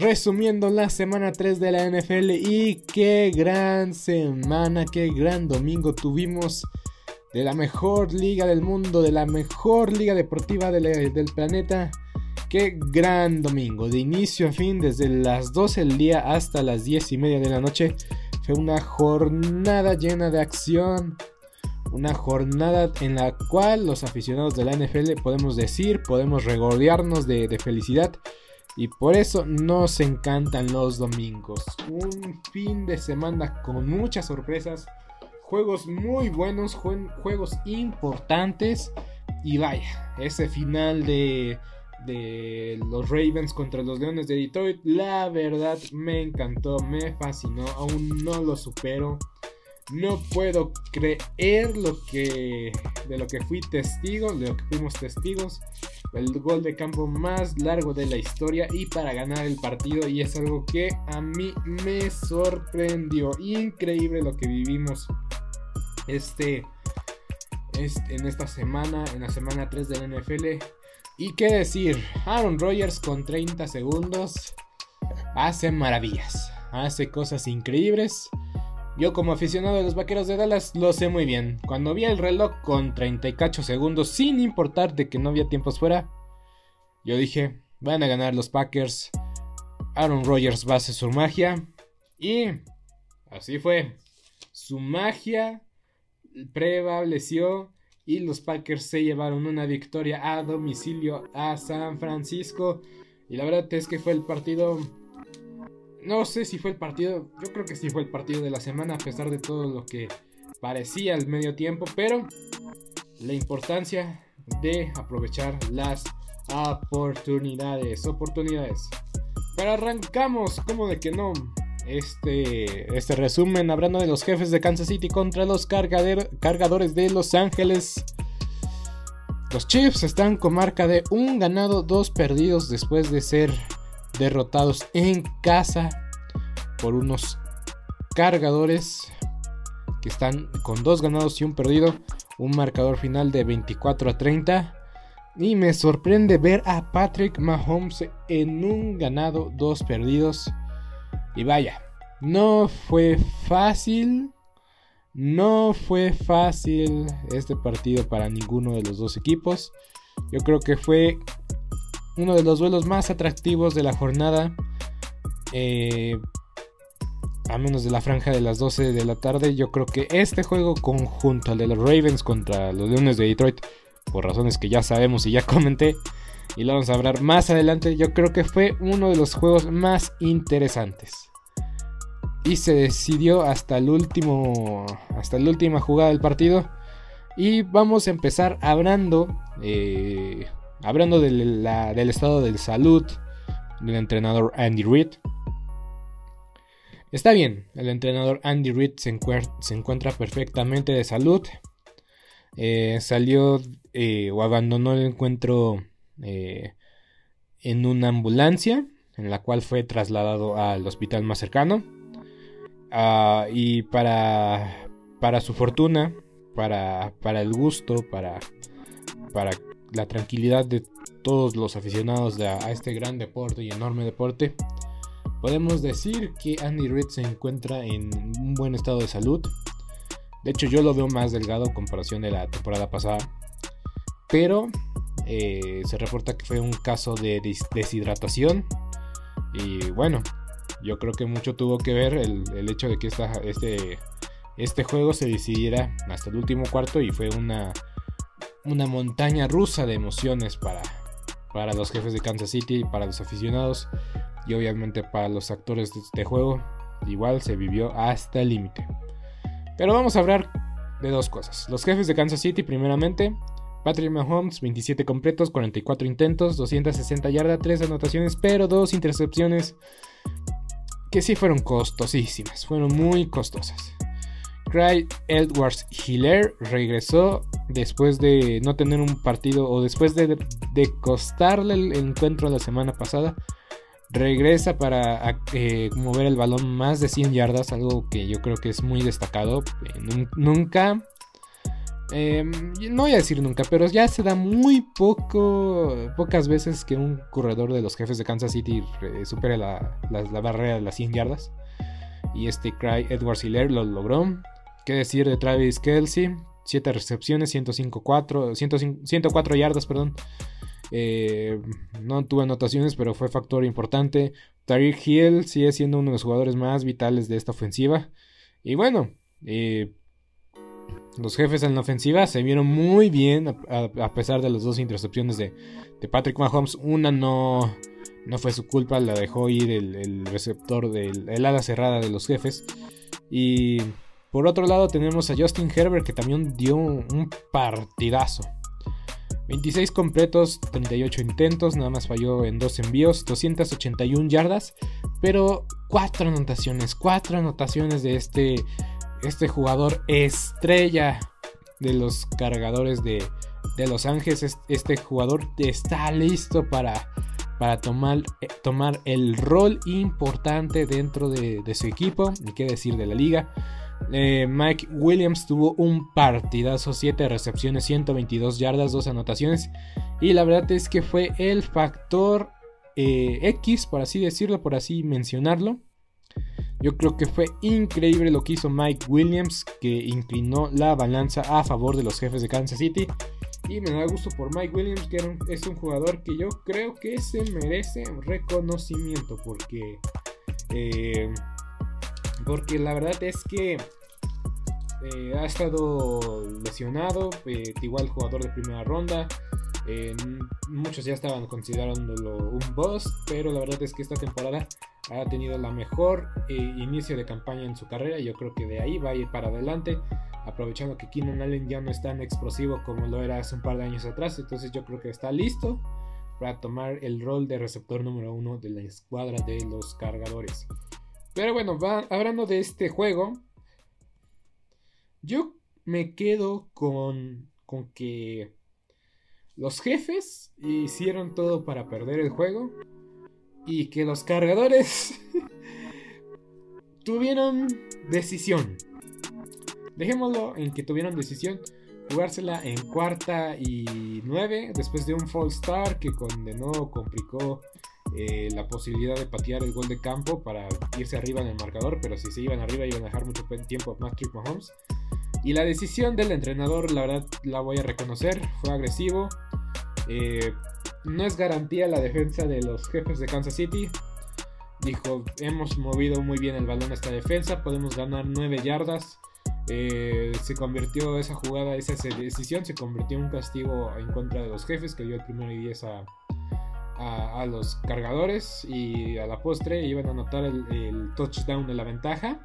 resumiendo la semana 3 de la NFL y qué gran semana, qué gran domingo tuvimos de la mejor liga del mundo, de la mejor liga deportiva del, planeta. Qué gran domingo, de inicio a fin, desde las 12 del día hasta las 10 y media de la noche. Fue una jornada llena de acción, una jornada en la cual los aficionados de la NFL podemos decir, podemos regordearnos de, de felicidad y por eso nos encantan los domingos. Un fin de semana con muchas sorpresas. Juegos muy buenos, juegos importantes. Y vaya, ese final de, de los Ravens contra los Leones de Detroit, la verdad me encantó, me fascinó, aún no lo supero. No puedo creer lo que de lo que fui testigo, de lo que fuimos testigos. El gol de campo más largo de la historia y para ganar el partido y es algo que a mí me sorprendió. Increíble lo que vivimos este, este en esta semana, en la semana 3 de la NFL. Y qué decir, Aaron Rodgers con 30 segundos hace maravillas, hace cosas increíbles. Yo como aficionado de los Vaqueros de Dallas lo sé muy bien. Cuando vi el reloj con 38 segundos, sin importar de que no había tiempos fuera, yo dije, van a ganar los Packers. Aaron Rodgers va su magia. Y así fue. Su magia prevaleció y los Packers se llevaron una victoria a domicilio a San Francisco. Y la verdad es que fue el partido no sé si fue el partido, yo creo que sí fue el partido de la semana a pesar de todo lo que parecía el medio tiempo, pero la importancia de aprovechar las oportunidades, oportunidades. Pero arrancamos, como de que no. Este, este resumen hablando de los jefes de Kansas City contra los cargadores de Los Ángeles. Los Chiefs están con marca de un ganado, dos perdidos después de ser derrotados en casa por unos cargadores que están con dos ganados y un perdido. Un marcador final de 24 a 30. Y me sorprende ver a Patrick Mahomes en un ganado, dos perdidos. Y vaya, no fue fácil. No fue fácil este partido para ninguno de los dos equipos. Yo creo que fue uno de los duelos más atractivos de la jornada. Eh, a menos de la franja de las 12 de la tarde, yo creo que este juego conjunto al de los Ravens contra los Leones de Detroit, por razones que ya sabemos y ya comenté, y lo vamos a hablar más adelante, yo creo que fue uno de los juegos más interesantes. Y se decidió hasta el último, hasta la última jugada del partido. Y vamos a empezar hablando eh, hablando del estado de salud del entrenador Andy Reid. Está bien, el entrenador Andy Reid se, encuentra perfectamente de salud. Eh, salió eh, o abandonó el encuentro eh, en una ambulancia, en la cual fue trasladado al hospital más cercano. Ah, y para, para su fortuna, para, para el gusto, para, para la tranquilidad de todos los aficionados a este gran deporte y enorme deporte, podemos decir que Andy Reid se encuentra en un buen estado de salud. De hecho, yo lo veo más delgado en comparación de la temporada pasada. Pero eh, se reporta que fue un caso de deshidratación. Y bueno, yo creo que mucho tuvo que ver el, hecho de que este, este juego se decidiera hasta el último cuarto y fue una, una montaña rusa de emociones para, para los jefes de Kansas City, para los aficionados y obviamente para los actores de este juego. Igual se vivió hasta el límite. Pero vamos a hablar de dos cosas. Los jefes de Kansas City, primeramente. Patrick Mahomes, 27 completos, 44 intentos, 260 yardas, 3 anotaciones, pero 2 intercepciones que sí fueron costosísimas, fueron muy costosas. Craig Edwards Hiller regresó después de no tener un partido o después de, costarle el encuentro la semana pasada. Regresa para eh, mover el balón más de 100 yardas, algo que yo creo que es muy destacado. Eh, nunca Em, no voy a decir nunca, pero ya se da muy poco, pocas veces que un corredor de los jefes de Kansas City supere la, barrera de las 100 yardas. Y este Cry Edwards Hiller lo logró. ¿Qué decir de Travis Kelsey? 7 recepciones, 105, 104 yardas, perdón. Eh, no tuvo anotaciones, pero fue factor importante. Tariq Hill sigue siendo uno de los jugadores más vitales de esta ofensiva. Y bueno, eh, los jefes en la ofensiva se vieron muy bien a, pesar de las dos intercepciones de, Patrick Mahomes. Una no, no fue su culpa, la dejó ir el, receptor del el ala cerrada de los jefes. Y por otro lado tenemos a Justin Herbert que también dio un partidazo. 26 completos, 38 intentos, nada más falló en dos envíos, 281 yardas, pero 4 anotaciones, 4 anotaciones de este este jugador estrella de los cargadores de, Los Ángeles. Este jugador está listo para, para tomar, eh, tomar, el rol importante dentro de, su equipo. Y qué decir de la liga. Eh, Mike Williams tuvo un partidazo, 7 recepciones, 122 yardas, 2 anotaciones. Y la verdad es que fue el factor eh, X, por así decirlo, por así mencionarlo, yo creo que fue increíble lo que hizo Mike Williams, que inclinó la balanza a favor de los jefes de Kansas City. Y me da gusto por Mike Williams, que es un jugador que yo creo que se merece reconocimiento, porque, eh, porque la verdad es que eh, ha estado lesionado, eh, igual jugador de primera ronda. muchos ya estaban considerándolo un boss, pero la verdad es que esta temporada ha tenido la mejor eh, inicio de campaña en su carrera. Yo creo que de ahí va a ir para adelante. Aprovechando que Keenan Allen ya no es tan explosivo como lo era hace un par de años atrás. Entonces yo creo que está listo para tomar el rol de receptor número uno de la escuadra de los cargadores. Pero bueno, hablando de este juego. Yo me quedo con, con que los jefes hicieron todo para perder el juego y que los cargadores tuvieron decisión. Dejémoslo en que tuvieron decisión. Jugársela en cuarta y nueve. Después de un fall star que condenó, complicó eh, la posibilidad de patear el gol de campo para irse arriba en el marcador. Pero si se iban arriba iban a dejar mucho tiempo a Patrick Mahomes. Y la decisión del entrenador, la verdad, la voy a reconocer. Fue agresivo. Eh, no es garantía la defensa de los jefes de Kansas City. Dijo, hemos movido muy bien el balón a esta defensa, podemos ganar 9 yardas. Eh, se convirtió esa jugada, esa decisión, se convirtió en un castigo en contra de los jefes que dio el primero y 10 a, a, los cargadores y a la postre iban a anotar el, touchdown de la ventaja.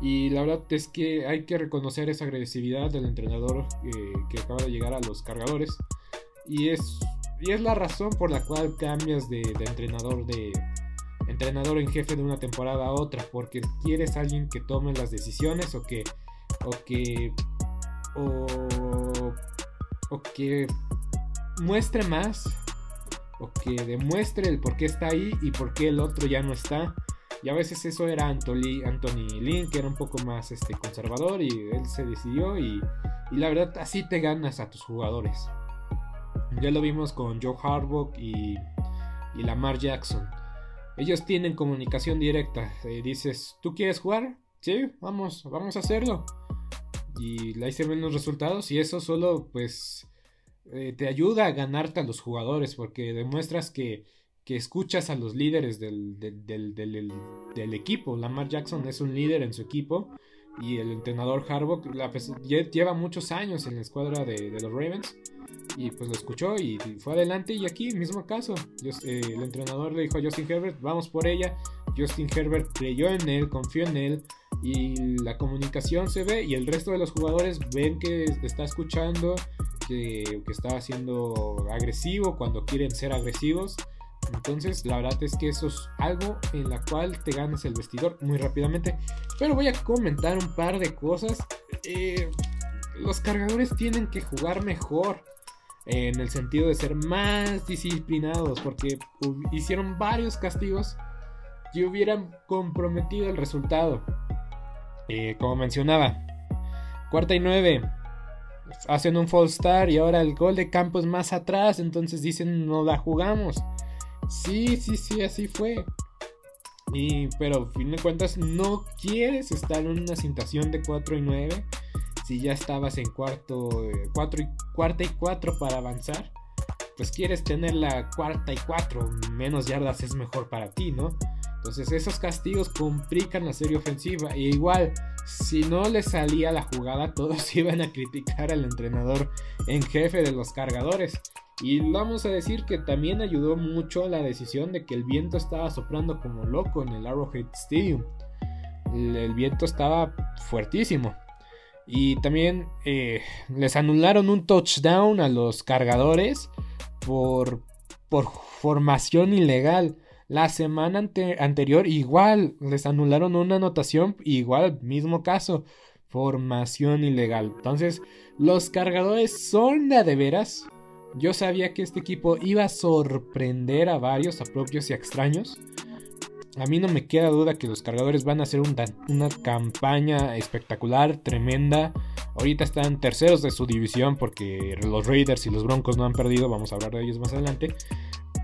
Y la verdad es que hay que reconocer esa agresividad del entrenador eh, que acaba de llegar a los cargadores. Y es y es la razón por la cual cambias de, entrenador de entrenador en jefe de una temporada a otra, porque quieres alguien que tome las decisiones o que o que o, que muestre más o que demuestre el por qué está ahí y por qué el otro ya no está. Y a veces eso era Anthony, Anthony Lynn, que era un poco más este, conservador y él se decidió y, y la verdad así te ganas a tus jugadores. Ya lo vimos con Joe Harbaugh y, y Lamar Jackson. Ellos tienen comunicación directa. Eh, dices, ¿tú quieres jugar? Sí, vamos, vamos a hacerlo. Y ahí se ven los resultados y eso solo pues eh, te ayuda a ganarte a los jugadores porque demuestras que, que escuchas a los líderes del, del, del, equipo. Lamar Jackson es un líder en su equipo y el entrenador Harbaugh lleva muchos años en la escuadra de, los Ravens y pues lo escuchó y fue adelante y aquí mismo caso eh, el entrenador le dijo a Justin Herbert vamos por ella Justin Herbert creyó en él confió en él y la comunicación se ve y el resto de los jugadores ven que está escuchando que, está siendo agresivo cuando quieren ser agresivos entonces, la verdad es que eso es algo en la cual te ganas el vestidor muy rápidamente. Pero voy a comentar un par de cosas. Eh, los cargadores tienen que jugar mejor. En el sentido de ser más disciplinados. Porque hicieron varios castigos que hubieran comprometido el resultado. Eh, como mencionaba. Cuarta y nueve. Hacen un false start y ahora el gol de campo es más atrás. Entonces dicen no la jugamos. Sí, sí, sí, así fue. Y, pero, a fin de cuentas, no quieres estar en una situación de 4 y 9 si ya estabas en cuarto, 4 y, cuarta y 4 para avanzar. Pues quieres tener la cuarta y 4, menos yardas es mejor para ti, ¿no? Entonces esos castigos complican la serie ofensiva. Y igual, si no le salía la jugada, todos iban a criticar al entrenador en jefe de los cargadores. Y vamos a decir que también ayudó mucho la decisión de que el viento estaba soplando como loco en el Arrowhead Stadium. El, viento estaba fuertísimo. Y también eh, les anularon un touchdown a los cargadores por, por formación ilegal. La semana anterior igual les anularon una anotación, igual mismo caso, formación ilegal. Entonces, los cargadores son de, de veras yo sabía que este equipo iba a sorprender a varios, a propios y a extraños. A mí no me queda duda que los cargadores van a hacer una campaña espectacular, tremenda. Ahorita están terceros de su división porque los Raiders y los Broncos no han perdido. Vamos a hablar de ellos más adelante.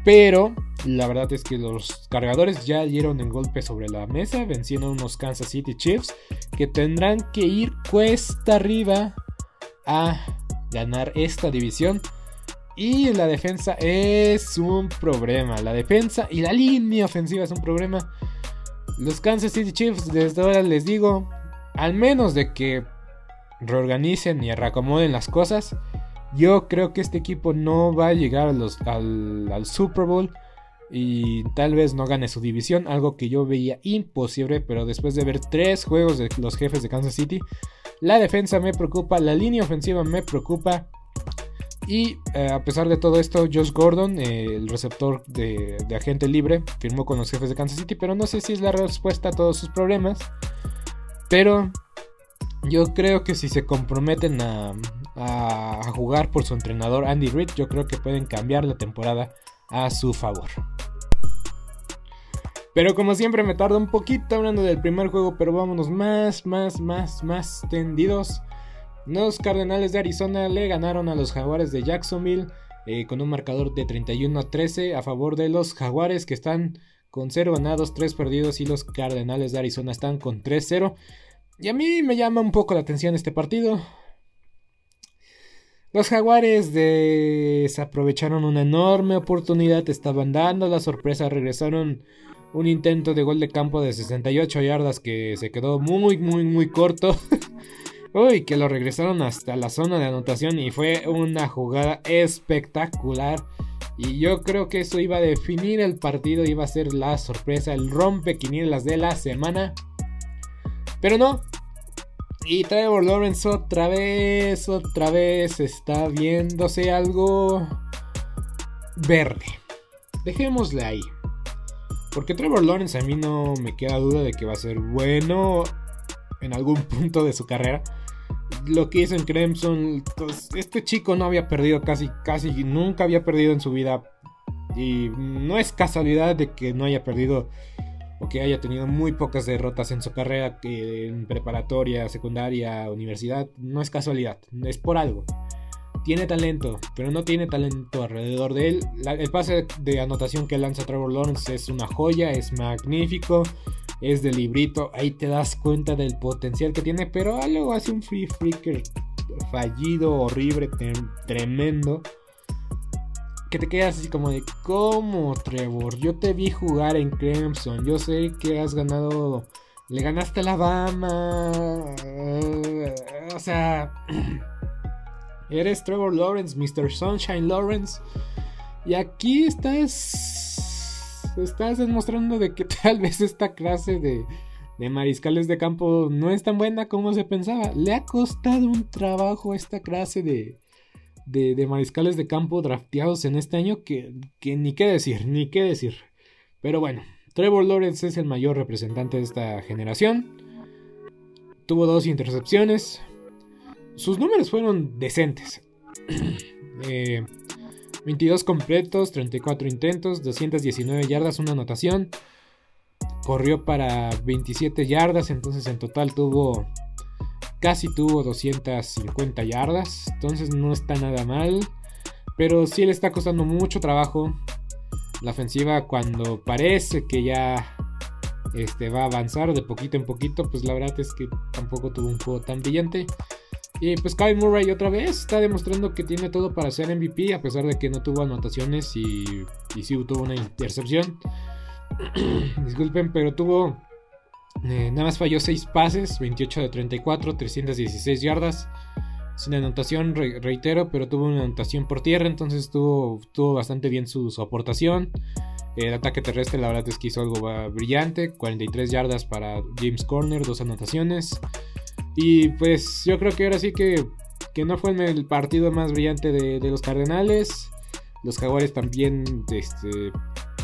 Pero la verdad es que los cargadores ya dieron el golpe sobre la mesa, venciendo a unos Kansas City Chiefs que tendrán que ir cuesta arriba a ganar esta división. Y la defensa es un problema. La defensa y la línea ofensiva es un problema. Los Kansas City Chiefs, desde ahora les digo, al menos de que reorganicen y reacomoden las cosas, yo creo que este equipo no va a llegar al, Super Bowl y tal vez no gane su división, algo que yo veía imposible, pero después de ver tres juegos de los jefes de Kansas City, la defensa me preocupa, la línea ofensiva me preocupa y eh, a pesar de todo esto, Josh Gordon, eh, el receptor de, agente libre, firmó con los jefes de Kansas City, pero no sé si es la respuesta a todos sus problemas. Pero yo creo que si se comprometen a, a jugar por su entrenador Andy Reid, yo creo que pueden cambiar la temporada a su favor. Pero como siempre me tardo un poquito hablando del primer juego, pero vámonos más, más, más, más tendidos. Los Cardenales de Arizona le ganaron a los Jaguares de Jacksonville eh, con un marcador de 31 a 13 a favor de los Jaguares que están con 0 ganados, 3 perdidos y los Cardenales de Arizona están con 3-0. Y a mí me llama un poco la atención este partido. Los Jaguares desaprovecharon una enorme oportunidad, estaban dando la sorpresa, regresaron un intento de gol de campo de 68 yardas que se quedó muy, muy, muy corto. Uy, que lo regresaron hasta la zona de anotación y fue una jugada espectacular. Y yo creo que eso iba a definir el partido, iba a ser la sorpresa, el rompequinielas de la semana. Pero no. Y Trevor Lawrence otra vez, otra vez está viéndose algo verde. Dejémosle ahí. Porque Trevor Lawrence a mí no me queda duda de que va a ser bueno en algún punto de su carrera lo que hizo en Clemson, pues, este chico no había perdido casi, casi, nunca había perdido en su vida Y no es casualidad de que no haya perdido que haya tenido muy pocas derrotas en su carrera en preparatoria, secundaria, universidad. No es casualidad, es por algo. Tiene talento, pero no tiene talento alrededor de él. el pase de anotación que lanza Trevor Lawrence es una joya, es magnífico, es de librito. Ahí te das cuenta del potencial que tiene, pero algo hace un free freaker fallido, horrible, tremendo que te quedas así como de, ¿cómo, Trevor? Yo te vi jugar en Clemson, yo sé que has ganado, le ganaste a Alabama, o sea, eres Trevor Lawrence, Mr. Sunshine Lawrence, y aquí estás, estás demostrando de que tal vez esta clase de, de mariscales de campo no es tan buena como se pensaba. Le ha costado un trabajo esta clase de, de, mariscales de campo drafteados en este año que, ni qué decir, ni qué decir. Pero bueno, Trevor Lawrence es el mayor representante de esta generación. Tuvo dos intercepciones. Sus números fueron decentes. 22 eh, completos, 34 intentos, 219 yardas, una anotación. Corrió para 27 yardas, entonces en total tuvo Casi tuvo 250 yardas, entonces no está nada mal. Pero sí le está costando mucho trabajo. La ofensiva cuando parece que ya este, va a avanzar de poquito en poquito, pues la verdad es que tampoco tuvo un juego tan brillante. Y pues Kyle Murray otra vez está demostrando que tiene todo para ser MVP, a pesar de que no tuvo anotaciones y, y sí tuvo una intercepción. Disculpen, pero tuvo eh, nada más falló 6 pases, 28 de 34, 316 yardas. Sin anotación, reitero, pero tuvo una anotación por tierra, entonces tuvo, bastante bien su, aportación. El ataque terrestre, la verdad es que hizo algo brillante: 43 yardas para James Corner, dos anotaciones. Y pues yo creo que ahora sí que, que no fue el partido más brillante de, los Cardenales. Los Jaguares también este,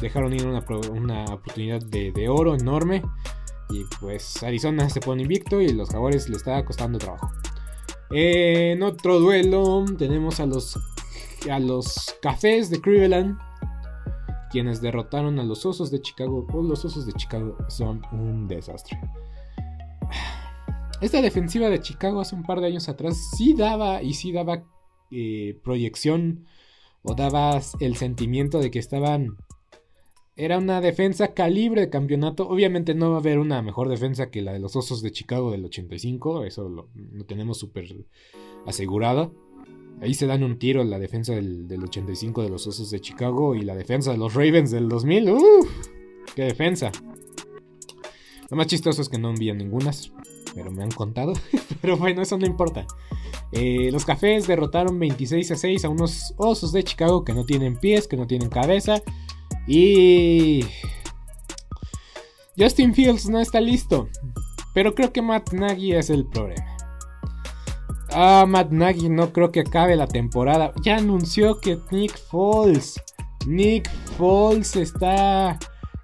dejaron ir una, una oportunidad de, de oro enorme. Y pues Arizona se pone invicto y los Jaguares le está costando trabajo. En otro duelo tenemos a los, a los Cafés de Cleveland. Quienes derrotaron a los Osos de Chicago. Oh, los Osos de Chicago son un desastre. Esta defensiva de Chicago hace un par de años atrás sí daba y sí daba eh, proyección o daba el sentimiento de que estaban era una defensa calibre de campeonato. Obviamente no va a haber una mejor defensa que la de los Osos de Chicago del 85. Eso lo, tenemos súper asegurado. Ahí se dan un tiro la defensa del, 85 de los Osos de Chicago y la defensa de los Ravens del 2000. ¡Uf! ¡Qué defensa! Lo más chistoso es que no envían ningunas, pero me han contado. pero bueno, eso no importa. Eh, los cafés derrotaron 26 a 6 a unos Osos de Chicago que no tienen pies, que no tienen cabeza y Justin Fields no está listo. Pero creo que Matt Nagy es el problema. Ah, Matt Nagy no creo que acabe la temporada. Ya anunció que Nick Foles. Nick Foles está.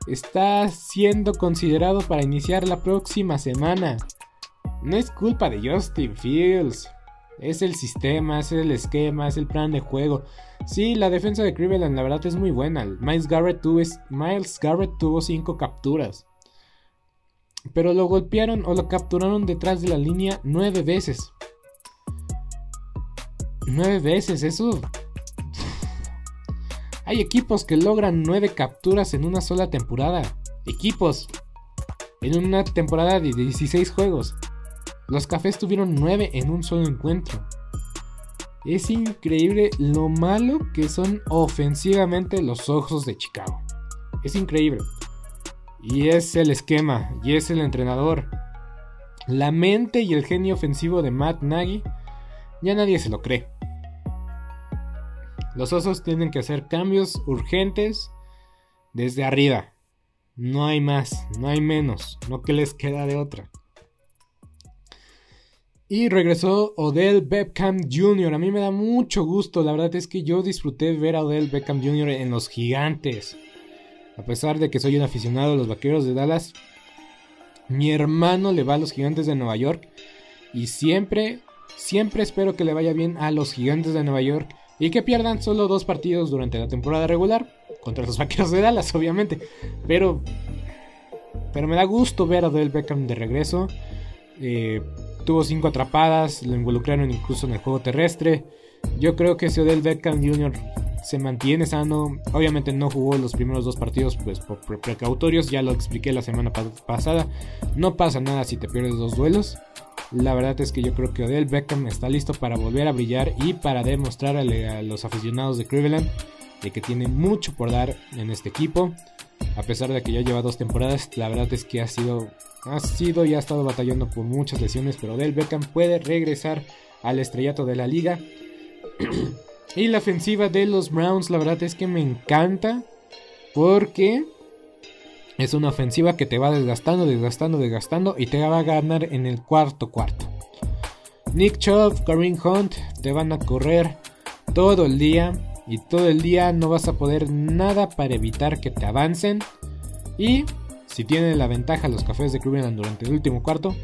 Está siendo considerado para iniciar la próxima semana. No es culpa de Justin Fields. Es el sistema, es el esquema, es el plan de juego. Sí, la defensa de Cleveland la verdad es muy buena. Miles Garrett tuvo, Miles Garrett tuvo cinco capturas. Pero lo golpearon o lo capturaron detrás de la línea nueve veces. Nueve veces, eso... Hay equipos que logran nueve capturas en una sola temporada. Equipos. En una temporada de 16 juegos. Los cafés tuvieron 9 en un solo encuentro. Es increíble lo malo que son ofensivamente los ojos de Chicago. Es increíble. Y es el esquema, y es el entrenador. La mente y el genio ofensivo de Matt Nagy, ya nadie se lo cree. Los osos tienen que hacer cambios urgentes desde arriba. No hay más, no hay menos, no que les queda de otra. Y regresó Odell Beckham Jr. A mí me da mucho gusto. La verdad es que yo disfruté ver a Odell Beckham Jr. en los gigantes. A pesar de que soy un aficionado a los vaqueros de Dallas, mi hermano le va a los gigantes de Nueva York. Y siempre, siempre espero que le vaya bien a los gigantes de Nueva York. Y que pierdan solo dos partidos durante la temporada regular. contra los vaqueros de Dallas, obviamente. Pero, pero me da gusto ver a Odell Beckham de regreso. Eh, tuvo cinco atrapadas, lo involucraron incluso en el juego terrestre. Yo creo que si Odell Beckham Jr. se mantiene sano, obviamente no jugó los primeros dos partidos pues por precautorios, ya lo expliqué la semana pasada. No pasa nada si te pierdes dos duelos. La verdad es que yo creo que Odell Beckham está listo para volver a brillar y para demostrar a, los aficionados de Cleveland de que tiene mucho por dar en este equipo. A pesar de que ya lleva dos temporadas, la verdad es que ha sido, ha sido y ha estado batallando por muchas lesiones, pero Odell Beckham puede regresar al estrellato de la liga. y la ofensiva de los Browns, la verdad es que me encanta porque es una ofensiva que te va desgastando, desgastando, desgastando y te va a ganar en el cuarto cuarto. Nick Chubb, Kareem Hunt te van a correr todo el día y todo el día no vas a poder nada para evitar que te avancen. Y si tienen la ventaja los cafés de Cleveland durante el último cuarto,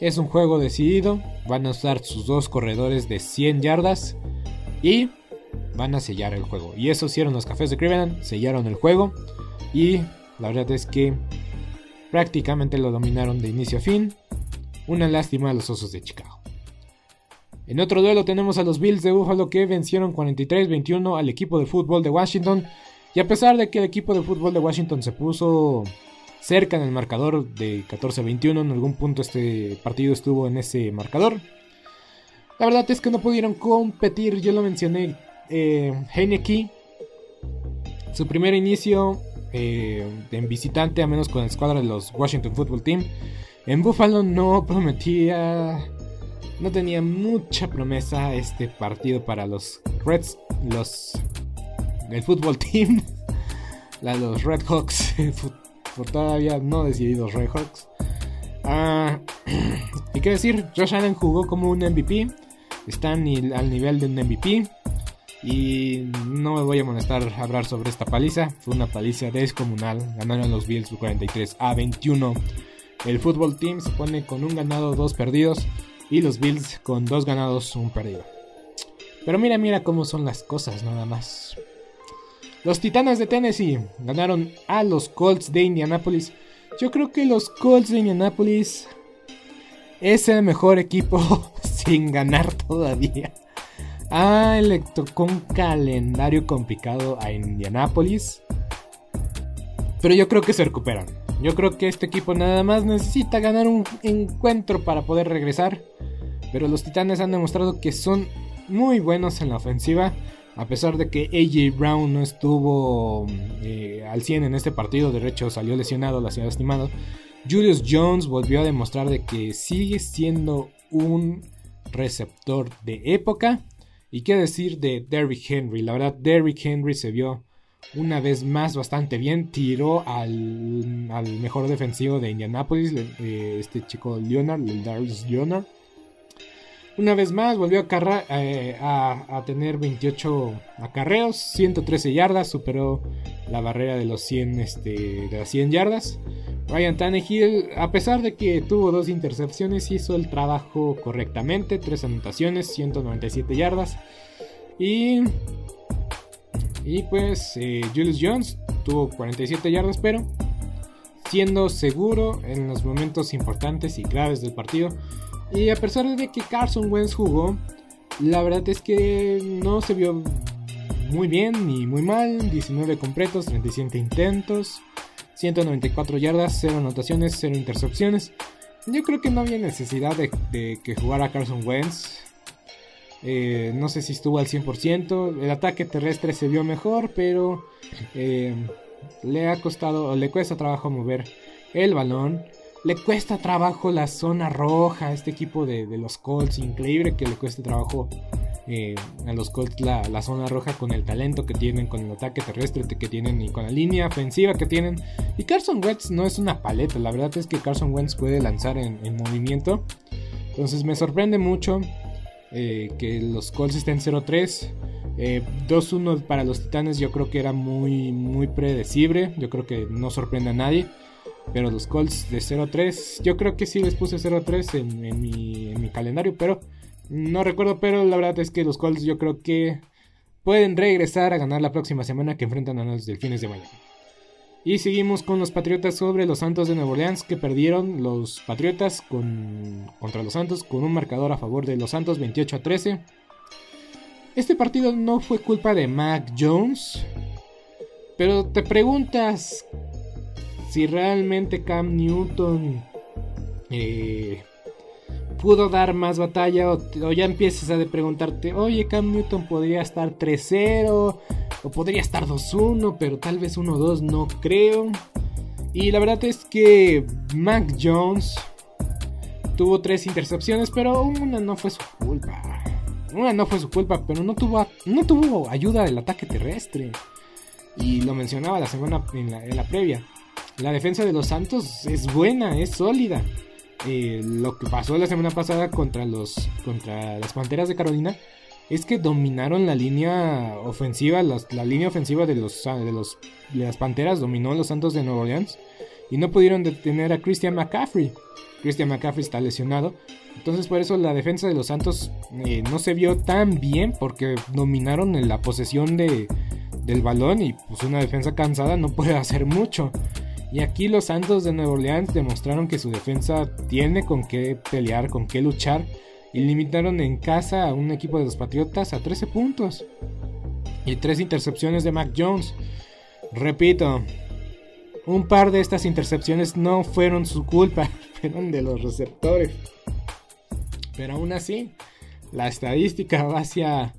es un juego decidido. Van a usar sus dos corredores de 100 yardas y van a sellar el juego. Y eso hicieron los cafés de Cleveland, sellaron el juego y la verdad es que prácticamente lo dominaron de inicio a fin. Una lástima a los Osos de Chicago. En otro duelo tenemos a los Bills de Buffalo que vencieron 43-21 al equipo de fútbol de Washington. Y a pesar de que el equipo de fútbol de Washington se puso cerca en el marcador de 14-21, en algún punto este partido estuvo en ese marcador. La verdad es que no pudieron competir, yo lo mencioné. Eh, Heineke, su primer inicio eh, en visitante, a menos con la escuadra de los Washington Football Team. En Buffalo no prometía, no tenía mucha promesa este partido para los Reds, los el Football Team, la, los Red Hawks, todavía no decididos Red Hawks. Ah, y qué decir, Josh Allen jugó como un MVP, están al nivel de un MVP. Y no me voy a molestar a hablar sobre esta paliza. Fue una paliza descomunal. Ganaron los Bills 43 a 21. El fútbol team se pone con un ganado, dos perdidos. Y los Bills con dos ganados, un perdido. Pero mira, mira cómo son las cosas nada más. Los Titanes de Tennessee ganaron a los Colts de Indianapolis. Yo creo que los Colts de Indianapolis es el mejor equipo sin ganar todavía. Ah, le tocó un calendario complicado a Indianapolis. Pero yo creo que se recuperan. Yo creo que este equipo nada más necesita ganar un encuentro para poder regresar. Pero los Titanes han demostrado que son muy buenos en la ofensiva. A pesar de que AJ Brown no estuvo eh, al 100 en este partido, de hecho salió lesionado, la ciudad estimado. Julius Jones volvió a demostrar de que sigue siendo un receptor de época. Y qué decir de Derrick Henry. La verdad, Derrick Henry se vio una vez más bastante bien. Tiró al, mejor defensivo de Indianapolis, eh, este chico Leonard, Darius Leonard. Una vez más volvió a, eh, tener 28 acarreos, 113 yardas, superó la barrera de los 100, este, de las 100 yardas. Ryan Tannehill, a pesar de que tuvo dos intercepciones, hizo el trabajo correctamente, tres anotaciones, 197 yardas. Y, y pues eh, Julius Jones tuvo 47 yardas, pero siendo seguro en los momentos importantes y claves del partido. Y a pesar de que Carson Wentz jugó, la verdad es que no se vio muy bien ni muy mal. 19 completos, 37 intentos, 194 yardas, 0 anotaciones, 0 intercepciones. Yo creo que no había necesidad de, que jugara Carson Wentz. Eh, no sé si estuvo al 100%. El ataque terrestre se vio mejor, pero eh, le ha costado, le cuesta trabajo mover el balón. Le cuesta trabajo la zona roja este equipo de, los Colts. Increíble que le cueste trabajo eh, a los Colts la, zona roja con el talento que tienen, con el ataque terrestre que tienen y con la línea ofensiva que tienen. Y Carson Wentz no es una paleta. La verdad es que Carson Wentz puede lanzar en, movimiento. Entonces me sorprende mucho eh, que los Colts estén 0-3. 2-1 eh, para los Titanes yo creo que era muy, muy predecible. Yo creo que no sorprende a nadie. Pero los Colts de 0-3, yo creo que sí les puse 0-3 en, mi, calendario, pero no recuerdo. Pero la verdad es que los Colts yo creo que pueden regresar a ganar la próxima semana que enfrentan a los Delfines de Miami. Y seguimos con los Patriotas sobre los Santos de Nueva Orleans que perdieron los Patriotas contra los Santos con un marcador a favor de los Santos 28 a 13. Este partido no fue culpa de Mac Jones, pero te preguntas si realmente Cam Newton eh, pudo dar más batalla o, ya empiezas a preguntarte, oye, Cam Newton podría estar 3-0 o podría estar 2-1, pero tal vez 1-2 no creo. Y la verdad es que Mac Jones tuvo tres intercepciones, pero una no fue su culpa. Una no fue su culpa, pero no tuvo, no tuvo ayuda del ataque terrestre. Y lo mencionaba la semana en la, en la previa. La defensa de los Santos es buena, es sólida. Eh, lo que pasó la semana pasada contra los contra las Panteras de Carolina es que dominaron la línea ofensiva, la línea ofensiva de los de los de las Panteras dominó los Santos de Nueva Orleans y no pudieron detener a Christian McCaffrey. Christian McCaffrey está lesionado, entonces por eso la defensa de los Santos eh, no se vio tan bien porque dominaron en la posesión de, del balón y pues una defensa cansada no puede hacer mucho. Y aquí los Santos de Nueva Orleans demostraron que su defensa tiene con qué pelear, con qué luchar. Y limitaron en casa a un equipo de los Patriotas a 13 puntos. Y tres intercepciones de Mac Jones. Repito, un par de estas intercepciones no fueron su culpa, fueron de los receptores. Pero aún así, la estadística va hacia,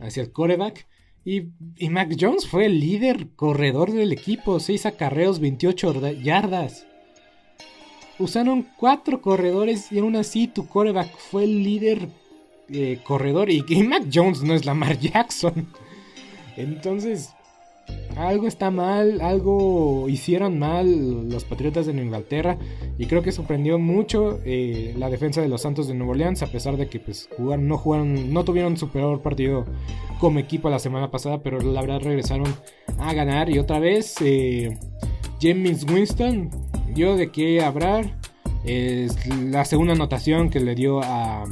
hacia el coreback. Y, Mac Jones fue el líder corredor del equipo, 6 acarreos, 28 yardas. Usaron 4 corredores y aún así tu coreback fue el líder eh, corredor. Y, y Mac Jones no es Lamar Jackson. Entonces, algo está mal, algo hicieron mal los Patriotas de Inglaterra y creo que sorprendió mucho eh, la defensa de los Santos de Nueva Orleans a pesar de que pues jugaron, no jugaron, no tuvieron su peor partido como equipo la semana pasada, pero la verdad regresaron a ganar y otra vez eh, James Winston dio de qué hablar. Es la segunda anotación que le dio a,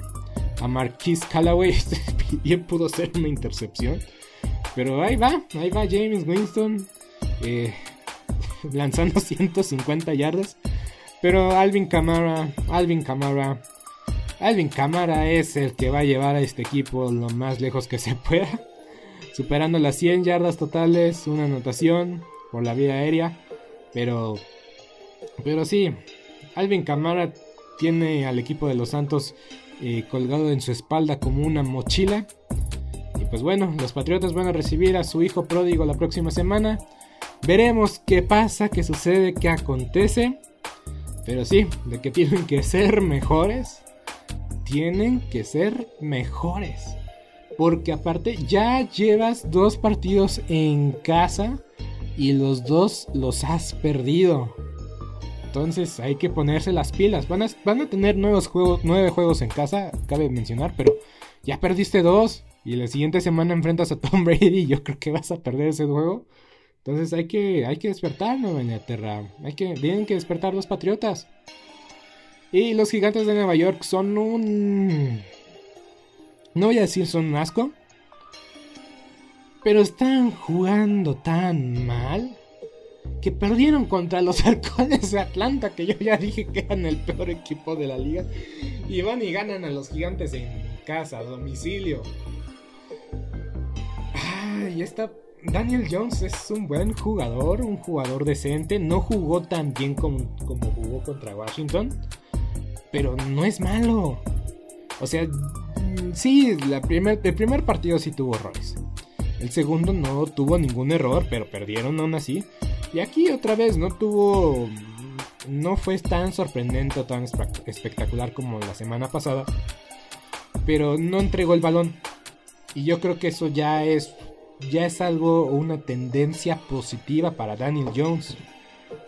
a Marquise Callaway bien pudo ser una intercepción. Pero ahí va, ahí va James Winston eh, lanzando 150 yardas. Pero Alvin Camara, Alvin Camara, Alvin Camara es el que va a llevar a este equipo lo más lejos que se pueda. Superando las 100 yardas totales, una anotación por la vía aérea. Pero, pero sí, Alvin Camara tiene al equipo de los Santos eh, colgado en su espalda como una mochila pues bueno, los Patriotas van a recibir a su hijo pródigo la próxima semana. Veremos qué pasa, qué sucede, qué acontece. Pero sí, de que tienen que ser mejores. Tienen que ser mejores. Porque aparte ya llevas dos partidos en casa y los dos los has perdido. Entonces hay que ponerse las pilas. Van a, van a tener nuevos juegos, nueve juegos en casa, cabe mencionar, pero ya perdiste dos. Y la siguiente semana enfrentas a Tom Brady yo creo que vas a perder ese juego. Entonces hay que, hay que despertar, Nueva Inglaterra. Hay que, tienen que despertar los Patriotas. Y los gigantes de Nueva York son un... No voy a decir son un asco. Pero están jugando tan mal que perdieron contra los halcones de Atlanta, que yo ya dije que eran el peor equipo de la liga. Y van y ganan a los gigantes en casa, a domicilio y esta Daniel Jones es un buen jugador, un jugador decente. No jugó tan bien como, como jugó contra Washington, pero no es malo. O sea, mm, sí, la primer, el primer partido sí tuvo errores. El segundo no tuvo ningún error, pero perdieron aún así. Y aquí otra vez no tuvo. No fue tan sorprendente o tan espectacular como la semana pasada. Pero no entregó el balón. Y yo creo que eso ya es ya es algo o una tendencia positiva para Daniel Jones.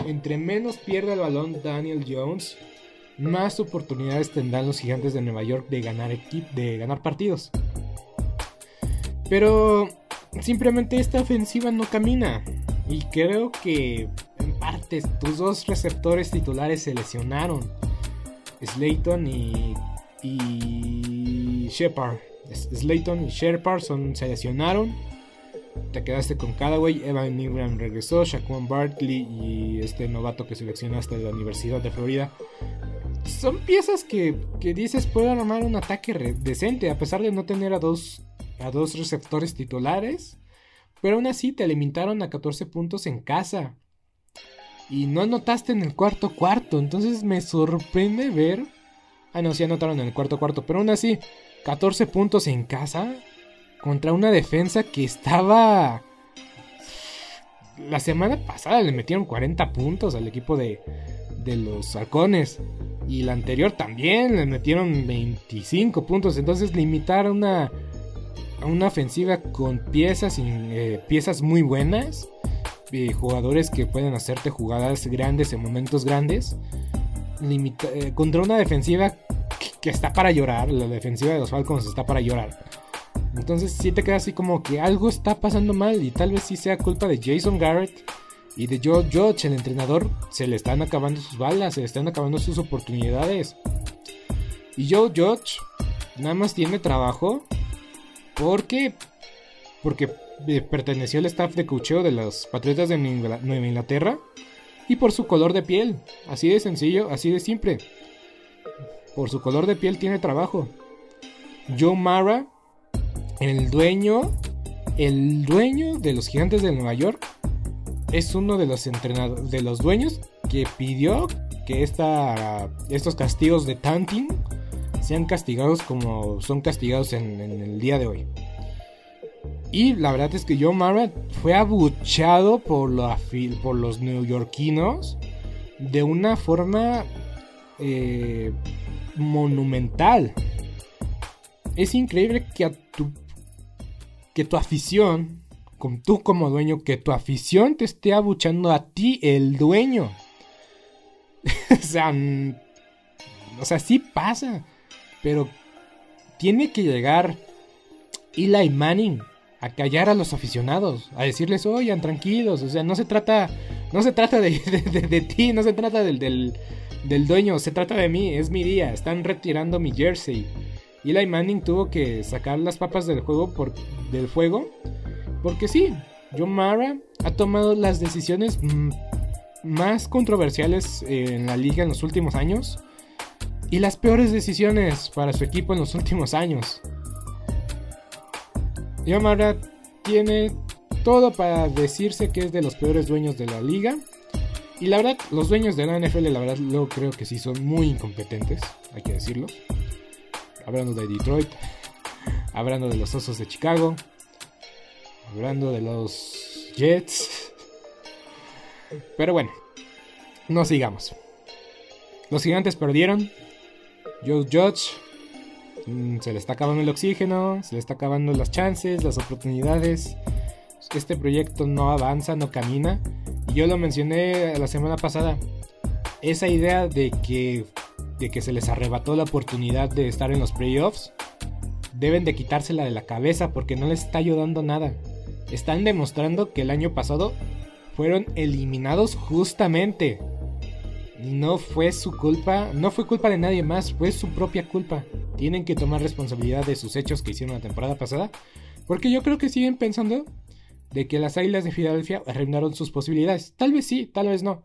Entre menos pierda el balón Daniel Jones, más oportunidades tendrán los gigantes de Nueva York de ganar, de ganar partidos. Pero simplemente esta ofensiva no camina. Y creo que en parte tus dos receptores titulares se lesionaron. Slayton y, y Shepard. Slayton y Shepard se lesionaron. Te quedaste con Callaway, Evan Ingram regresó, Shaquan Barkley y este novato que seleccionaste de la Universidad de Florida. Son piezas que, que dices pueden armar un ataque decente, a pesar de no tener a dos, a dos receptores titulares. Pero aún así te limitaron a 14 puntos en casa. Y no anotaste en el cuarto cuarto. Entonces me sorprende ver. Ah, no, sí anotaron en el cuarto cuarto. Pero aún así, 14 puntos en casa. Contra una defensa que estaba. La semana pasada le metieron 40 puntos al equipo de, de los halcones. Y la anterior también le metieron 25 puntos. Entonces limitar una una ofensiva con piezas, eh, piezas muy buenas, eh, jugadores que pueden hacerte jugadas grandes en momentos grandes, eh, contra una defensiva que, está para llorar, la defensiva de los Falcons está para llorar. Entonces si te queda así como que algo está pasando mal y tal vez sí sea culpa de Jason Garrett y de Joe Judge, el entrenador, se le están acabando sus balas, se le están acabando sus oportunidades. Y Joe Judge nada más tiene trabajo porque, porque eh, perteneció al staff de cocheo de los Patriotas de Nueva Inglaterra y por su color de piel. Así de sencillo, así de simple. Por su color de piel tiene trabajo. Joe Mara, el dueño, el dueño de los Gigantes de Nueva York, es uno de los entrenadores, de los dueños que pidió que esta, estos castigos de tanting sean castigados como son castigados en, el día de hoy. Y la verdad es que Joe Mara fue abuchado por, por los neoyorquinos de una forma eh, monumental. Es increíble que, a tu, que tu afición, con tú como dueño, que tu afición te esté abuchando a ti, el dueño. o sea, o sea, sí pasa. Pero tiene que llegar Eli Manning a callar a los aficionados, a decirles, oigan, tranquilos, o sea, no se trata, no se trata de, ti, no se trata del, del, dueño, se trata de mí, es mi día, están retirando mi jersey. Eli Manning tuvo que sacar las papas del juego por, del fuego, porque sí, John Mara ha tomado las decisiones más controversiales en la liga en los últimos años y las peores decisiones para su equipo en los últimos años. Yamara tiene todo para decirse que es de los peores dueños de la liga. Y la verdad, los dueños de la NFL, la verdad, yo creo que sí son muy incompetentes, hay que decirlo. Hablando de Detroit, hablando de los Osos de Chicago, hablando de los Jets. Pero bueno, no sigamos. Los gigantes perdieron, Joe Judge mm, se le está acabando el oxígeno, se le está acabando las chances, las oportunidades. Este proyecto no avanza, no camina. Y yo lo mencioné la semana pasada. Esa idea de que, de que se les arrebató la oportunidad de estar en los playoffs, deben de quitársela de la cabeza porque no les está ayudando nada. Están demostrando que el año pasado fueron eliminados justamente no fue su culpa, no fue culpa de nadie más, fue su propia culpa. Tienen que tomar responsabilidad de sus hechos que hicieron la temporada pasada, porque yo creo que siguen pensando de que las Águilas de Filadelfia arruinaron sus posibilidades. Tal vez sí, tal vez no.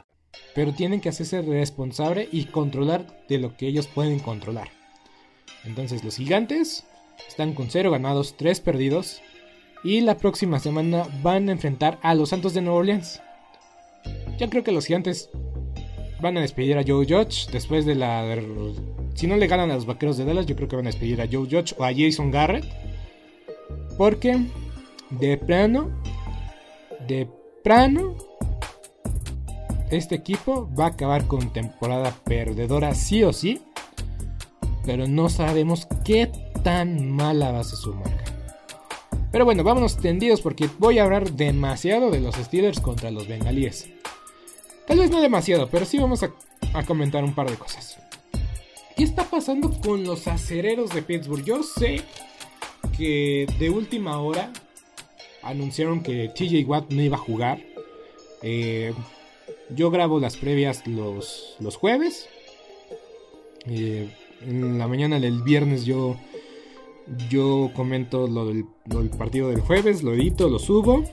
pero tienen que hacerse responsable y controlar de lo que ellos pueden controlar. Entonces los gigantes están con 0 ganados, 3 perdidos. Y la próxima semana van a enfrentar a los Santos de Nueva Orleans. Yo creo que los gigantes van a despedir a Joe Judge después de la... Si no le ganan a los Vaqueros de Dallas, yo creo que van a despedir a Joe Judge o a Jason Garrett. Porque de plano, de plano, este equipo va a acabar con temporada perdedora sí o sí. Pero no sabemos qué tan mala va a ser su marca. Pero bueno, vámonos tendidos porque voy a hablar demasiado de los Steelers contra los Bengalíes. Tal vez no demasiado, pero sí vamos a, comentar un par de cosas. ¿Qué está pasando con los acereros de Pittsburgh? Yo sé que de última hora anunciaron que TJ Watt no iba a jugar. Eh, yo grabo las previas los, los jueves. En la mañana del viernes yo, yo comento lo del, partido del jueves, lo edito, lo subo.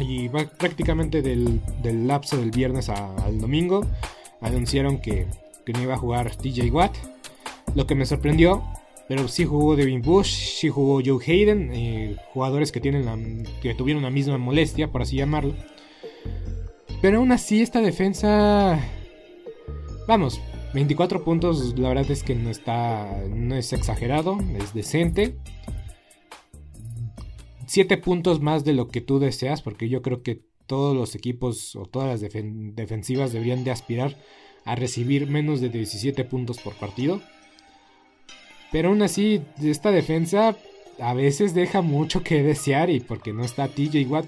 Y va prácticamente del, lapso del viernes al domingo anunciaron que, que, no iba a jugar TJ Watt. Lo que me sorprendió, pero sí jugó Devin Bush, sí jugó Joe Hayden, eh, jugadores que, tienen que tuvieron la misma molestia, por así llamarlo. Pero aún así, esta defensa. Vamos, 24 puntos, la verdad es que no está. No es exagerado, es decente. 7 puntos más de lo que tú deseas, porque yo creo que todos los equipos o todas las defensivas deberían de aspirar a recibir menos de 17 puntos por partido. Pero aún así, esta defensa a veces deja mucho que desear y porque no está TJ Watt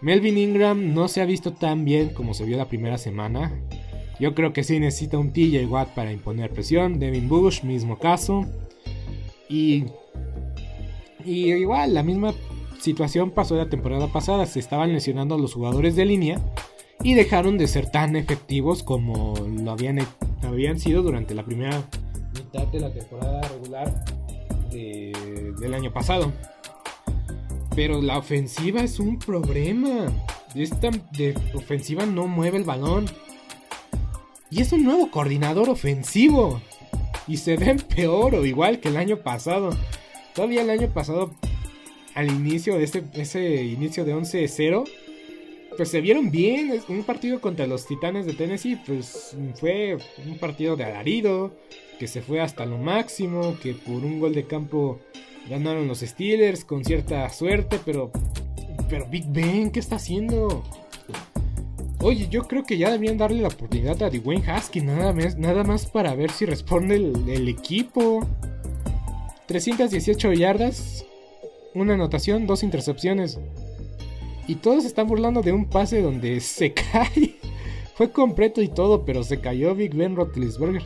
Melvin Ingram no se ha visto tan bien como se vio la primera semana. Yo creo que sí necesita un TJ Watt para imponer presión. Devin Bush, mismo caso. Y, y igual, la misma situación pasó la temporada pasada. Se estaban lesionando a los jugadores de línea y dejaron de ser tan efectivos como lo habían, habían sido durante la primera mitad de la temporada regular del año pasado. Pero la ofensiva es un problema. Esta de ofensiva no mueve el balón. Y es un nuevo coordinador ofensivo. Y se ven peor o igual que el año pasado. Todavía el año pasado, al inicio de ese, ese inicio de 11-0, pues se vieron bien. Un partido contra los Titanes de Tennessee, pues fue un partido de alarido, que se fue hasta lo máximo, que por un gol de campo Ganaron los Steelers con cierta suerte, pero. Pero Big Ben, ¿qué está haciendo? Oye, yo creo que ya deberían darle la oportunidad a Dwayne Haskins, nada más, nada más para ver si responde el, equipo. 318 yardas, una anotación, dos intercepciones. Y todos están burlando de un pase donde se cae. Fue completo y todo, pero se cayó Big Ben Roethlisberger.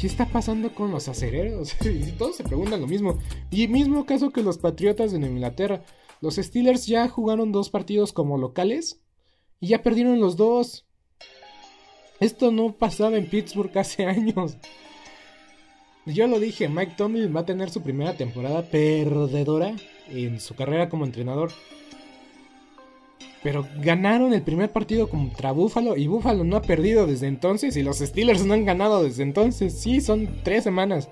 ¿Qué está pasando con los acereros? y todos se preguntan lo mismo. Y mismo caso que los Patriotas en Inglaterra. Los Steelers ya jugaron dos partidos como locales y ya perdieron los dos. Esto no pasaba en Pittsburgh hace años. Yo lo dije, Mike Tomlin va a tener su primera temporada perdedora en su carrera como entrenador. Pero ganaron el primer partido contra Buffalo y Buffalo no ha perdido desde entonces y los Steelers no han ganado desde entonces. Sí, son tres semanas.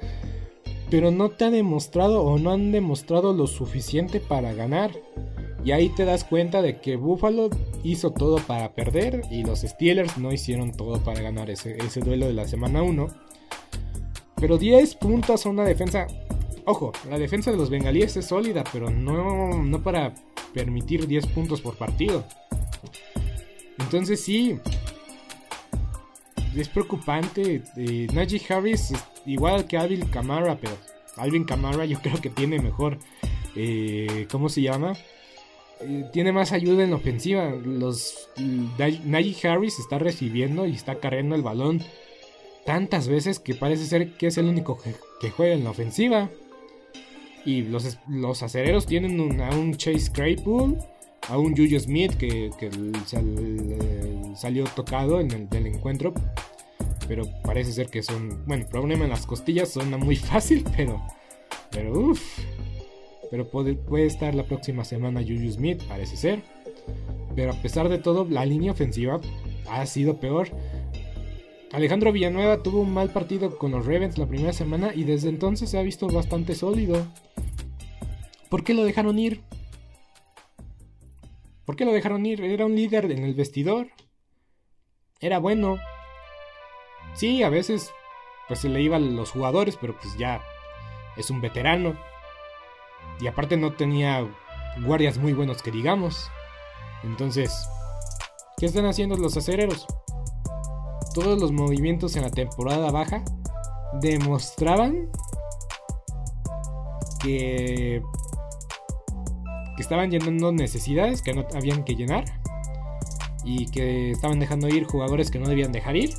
Pero no te ha demostrado o no han demostrado lo suficiente para ganar. Y ahí te das cuenta de que Buffalo hizo todo para perder y los Steelers no hicieron todo para ganar ese, ese duelo de la semana 1. Pero 10 puntos a una defensa. Ojo, la defensa de los bengalíes es sólida, pero no, no para permitir 10 puntos por partido. Entonces sí, es preocupante. Eh, Najee Harris, igual que Alvin Kamara, pero Alvin Kamara yo creo que tiene mejor, eh, ¿cómo se llama? eh, tiene más ayuda en la ofensiva. Los Najee Harris está recibiendo y está cargando el balón tantas veces que parece ser que es el único que, juega en la ofensiva. Y los, los acereros tienen a un Chase Claypool, a un Juju Smith que, salió tocado en el encuentro. Pero parece ser que son. Bueno, problema en las costillas suena muy fácil, pero. Pero uff. Pero puede, puede estar la próxima semana Juju Smith, parece ser. Pero a pesar de todo, la línea ofensiva ha sido peor. Alejandro Villanueva tuvo un mal partido con los Ravens la primera semana y desde entonces se ha visto bastante sólido. ¿Por qué lo dejaron ir? ¿Por qué lo dejaron ir? Era un líder en el vestidor. Era bueno. Sí, a veces pues se le iban los jugadores, pero pues ya es un veterano. Y aparte no tenía guardias muy buenos que digamos. Entonces, ¿qué están haciendo los acereros? Todos los movimientos en la temporada baja demostraban que, estaban llenando necesidades que no habían que llenar y que estaban dejando ir jugadores que no debían dejar ir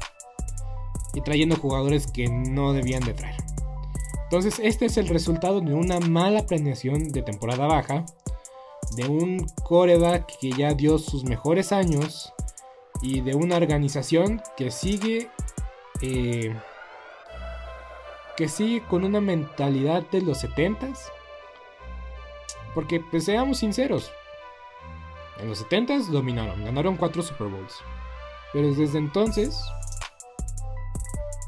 y trayendo jugadores que no debían de traer. Entonces, este es el resultado de una mala planeación de temporada baja, de un coreback que ya dio sus mejores años y de una organización que sigue eh, que sigue con una mentalidad de los 70s. Porque, pues seamos sinceros, en los 70s dominaron, ganaron 4 Super Bowls. Pero desde entonces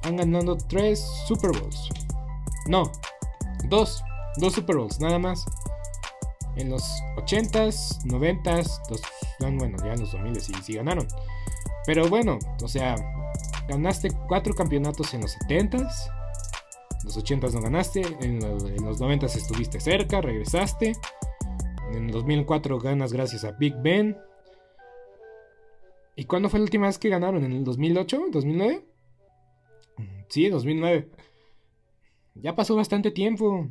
han ganado 3 Super Bowls. No, dos, dos Super Bowls, nada más. En los 80s, 90s, bueno, ya en los 2000 sí, sí ganaron. Pero bueno, o sea, ganaste cuatro campeonatos en los 70s. En los 80s no ganaste. En, los 90s estuviste cerca, regresaste. En 2004 ganas gracias a Big Ben. ¿Y cuándo fue la última vez que ganaron? ¿En el 2008? ¿2009? Sí, 2009. Ya pasó bastante tiempo.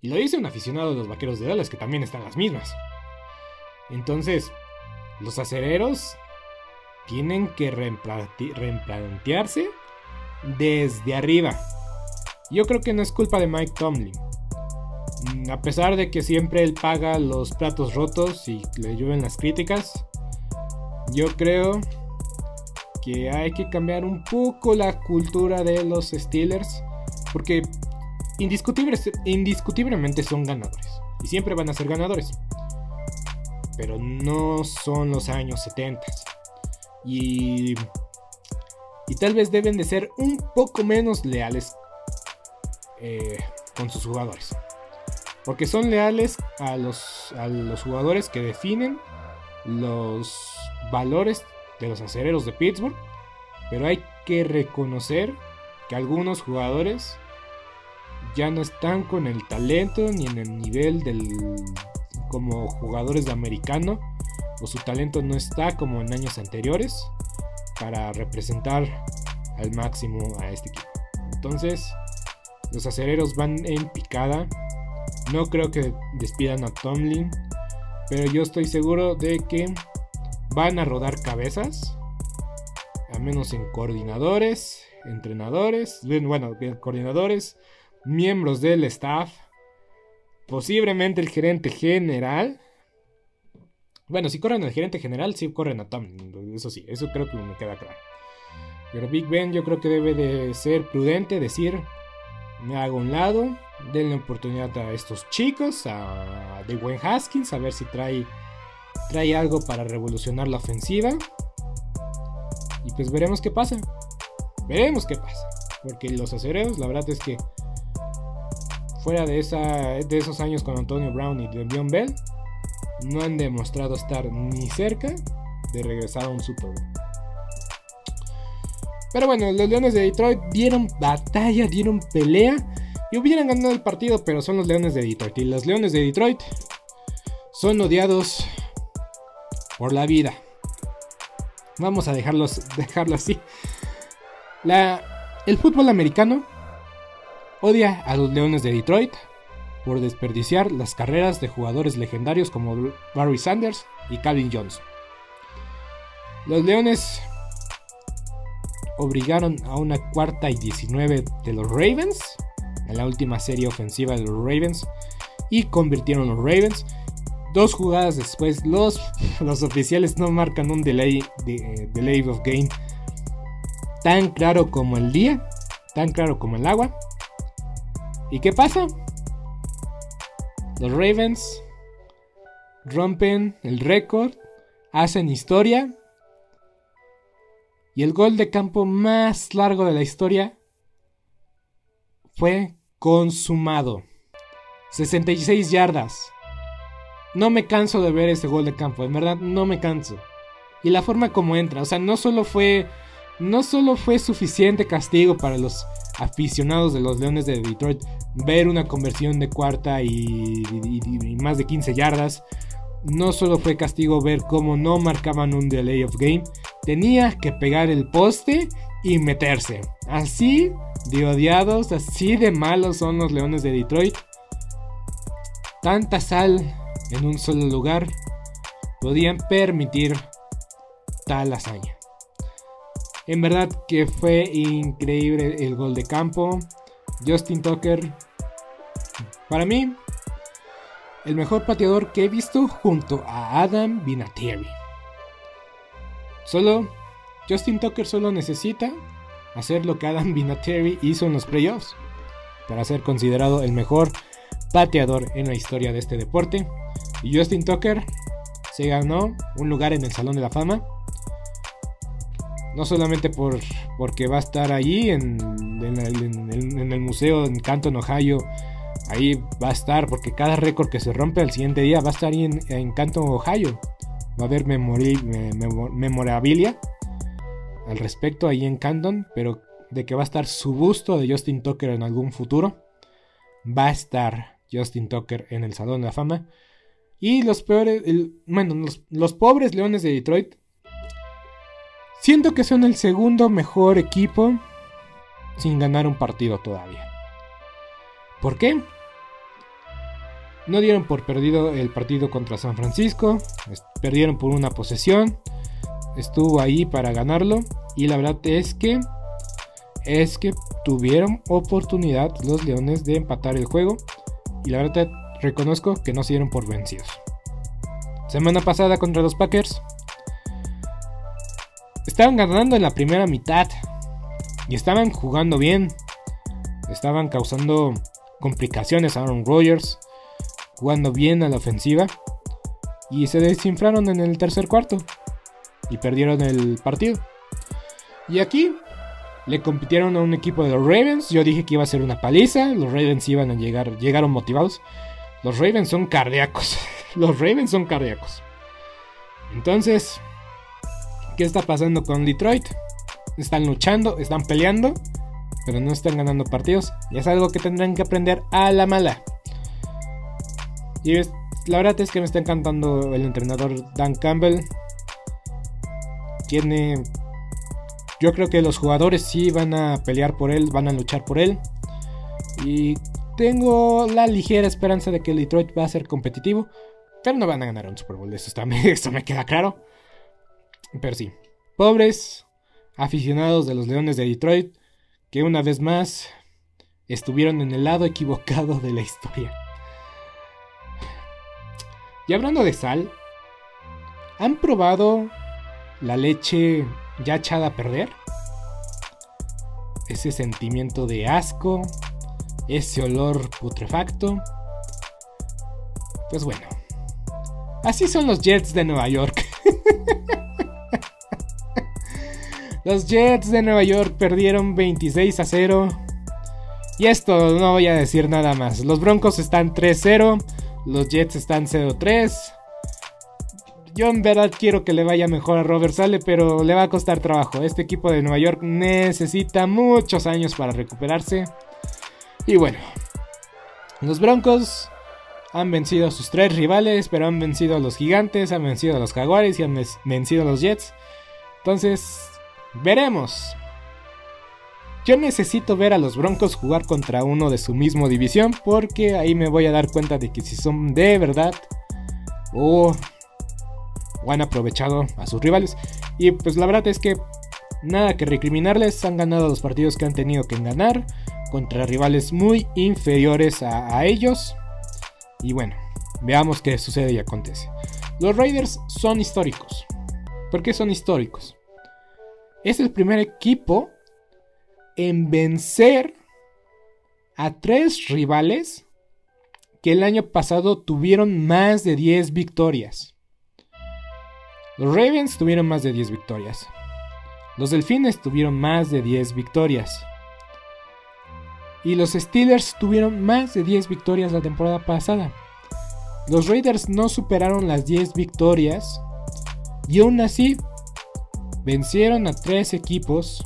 Y lo dice un aficionado de los vaqueros de Dallas, que también están las mismas. Entonces, los acereros tienen que replantearse desde arriba. Yo creo que no es culpa de Mike Tomlin. Mm, a pesar de que siempre él paga los platos rotos y le llueven las críticas, yo creo que hay que cambiar un poco la cultura de los Steelers porque indiscutiblemente son ganadores. Y siempre van a ser ganadores. Pero no son los años 70. Y, y tal vez deben de ser un poco menos leales eh, con sus jugadores. Porque son leales a los, a los jugadores que definen los valores de los acereros de Pittsburgh. Pero hay que reconocer que algunos jugadores ya no están con el talento ni en el nivel del como jugadores de americano o su talento no está como en años anteriores para representar al máximo a este equipo. Entonces, los acereros van en picada. No creo que despidan a Tomlin, pero yo estoy seguro de que van a rodar cabezas, a menos en coordinadores entrenadores, bueno, coordinadores, miembros del staff, posiblemente el gerente general. Bueno, si corren al gerente general, sí corren a Tom, eso sí, eso creo que me queda claro. Pero Big Ben yo creo que debe de ser prudente, decir, me hago un lado, denle oportunidad a estos chicos, a Dwayne Haskins, a ver si trae, trae algo para revolucionar la ofensiva. Y pues veremos qué pasa. Veremos qué pasa. Porque los acereros, la verdad es que fuera de, esa, de esos años con Antonio Brown y Le'Veon Bell, no han demostrado estar ni cerca de regresar a un Super Bowl. Pero bueno, los Leones de Detroit dieron batalla, dieron pelea y hubieran ganado el partido, pero son los Leones de Detroit. Y los Leones de Detroit son odiados por la vida. Vamos a dejarlos, dejarlo así el fútbol americano odia a los Leones de Detroit por desperdiciar las carreras de jugadores legendarios como Barry Sanders y Calvin Johnson. Los Leones obligaron a una cuarta y 19 de los Ravens en la última serie ofensiva de los Ravens y convirtieron los Ravens. Dos jugadas después, los, los oficiales no marcan un delay, de, delay of game tan claro como el día, tan claro como el agua. ¿Y qué pasa? Los Ravens rompen el récord, hacen historia. Y el gol de campo más largo de la historia fue consumado. 66 yardas. No me canso de ver ese gol de campo, en verdad no me canso. Y la forma como entra, o sea, no solo fue no solo fue suficiente castigo para los aficionados de los Leones de Detroit ver una conversión de cuarta y, más de 15 yardas, no solo fue castigo ver cómo no marcaban un delay of game, tenía que pegar el poste y meterse. Así de odiados, así de malos son los Leones de Detroit. Tanta sal en un solo lugar podían permitir tal hazaña. En verdad que fue increíble el gol de campo. Justin Tucker, para mí, el mejor pateador que he visto junto a Adam Vinatieri. Solo, Justin Tucker solo necesita hacer lo que Adam Vinatieri hizo en los playoffs para ser considerado el mejor pateador en la historia de este deporte. Y Justin Tucker se ganó un lugar en el Salón de la Fama no solamente por, porque va a estar allí en, el museo en Canton, Ohio. Ahí va a estar, porque cada récord que se rompe al siguiente día va a estar ahí en, Canton, Ohio. Va a haber memorabilia al respecto ahí en Canton, pero de que va a estar su busto de Justin Tucker en algún futuro. Va a estar Justin Tucker en el Salón de la Fama. Y los peores, bueno, los pobres Leones de Detroit Siento que son el segundo mejor equipo sin ganar un partido todavía. ¿Por qué? No dieron por perdido el partido contra San Francisco, perdieron por una posesión, estuvo ahí para ganarlo y la verdad es que es que tuvieron oportunidad los Leones de empatar el juego y la verdad reconozco que no se dieron por vencidos. Semana pasada contra los Packers Estaban ganando en la primera mitad. Y estaban jugando bien. Estaban causando complicaciones a Aaron Rodgers. Jugando bien a la ofensiva. Y se desinflaron en el tercer cuarto. Y perdieron el partido. Y aquí le compitieron a un equipo de los Ravens. Yo dije que iba a ser una paliza. Los Ravens iban a llegar, llegaron motivados. Los Ravens son cardíacos. Los Ravens son cardíacos. Entonces, ¿Qué está pasando con Detroit? Están luchando, están peleando, pero no están ganando partidos. Y es algo que tendrán que aprender a la mala. Y la verdad es que me está encantando el entrenador Dan Campbell. Tiene... Yo creo que los jugadores sí van a pelear por él, van a luchar por él. Y tengo la ligera esperanza de que Detroit va a ser competitivo. Pero no van a ganar un Super Bowl, eso, está, eso me queda claro. Pero sí, pobres aficionados de los Leones de Detroit, que una vez más estuvieron en el lado equivocado de la historia. Y hablando de sal, ¿han probado la leche ya echada a perder? Ese sentimiento de asco, ese olor putrefacto. Pues bueno, así son los Jets de Nueva York. Los Jets de Nueva York perdieron 26 a 0. Y esto no voy a decir nada más. Los Broncos están 3-0. Los Jets están 0-3. Yo en verdad quiero que le vaya mejor a Robert Sale, pero le va a costar trabajo. Este equipo de Nueva York necesita muchos años para recuperarse. Y bueno, los Broncos han vencido a sus tres rivales, pero han vencido a los Gigantes, han vencido a los Jaguares y han vencido a los Jets. Entonces, Veremos. yo necesito ver a los Broncos jugar contra uno de su mismo división porque ahí me voy a dar cuenta de que si son de verdad o, han aprovechado a sus rivales. Y pues la verdad es que nada que recriminarles, han ganado los partidos que han tenido que ganar contra rivales muy inferiores a, a ellos. Y bueno, veamos qué sucede y acontece. Los Raiders son históricos. ¿Por qué son históricos? Es el primer equipo en vencer a tres rivales que el año pasado tuvieron más de 10 victorias. Los Ravens tuvieron más de 10 victorias. Los Delfines tuvieron más de 10 victorias. Y los Steelers tuvieron más de 10 victorias la temporada pasada. Los Raiders no superaron las 10 victorias y aún así vencieron a tres equipos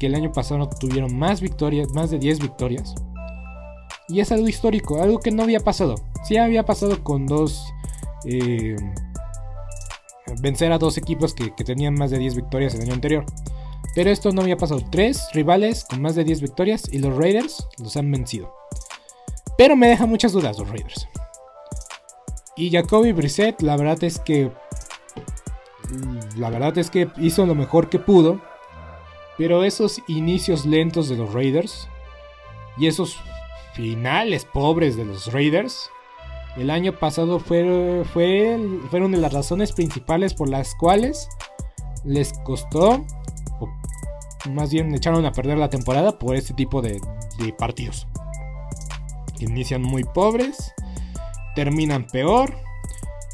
que el año pasado tuvieron más victorias, más de 10 victorias. Y es algo histórico, algo que no había pasado. Sí había pasado con dos... Eh, vencer a dos equipos que, que, tenían más de 10 victorias el año anterior. Pero esto no había pasado. Tres rivales con más de 10 victorias y los Raiders los han vencido. Pero me deja muchas dudas los Raiders. Y Jacoby Brissett, la verdad es que. La verdad es que hizo lo mejor que pudo. Pero esos inicios lentos de los Raiders. Y esos finales pobres de los Raiders. El año pasado fue, fue, fueron de las razones principales por las cuales les costó, o más bien echaron a perder la temporada por este tipo de, de partidos. Inician muy pobres terminan peor.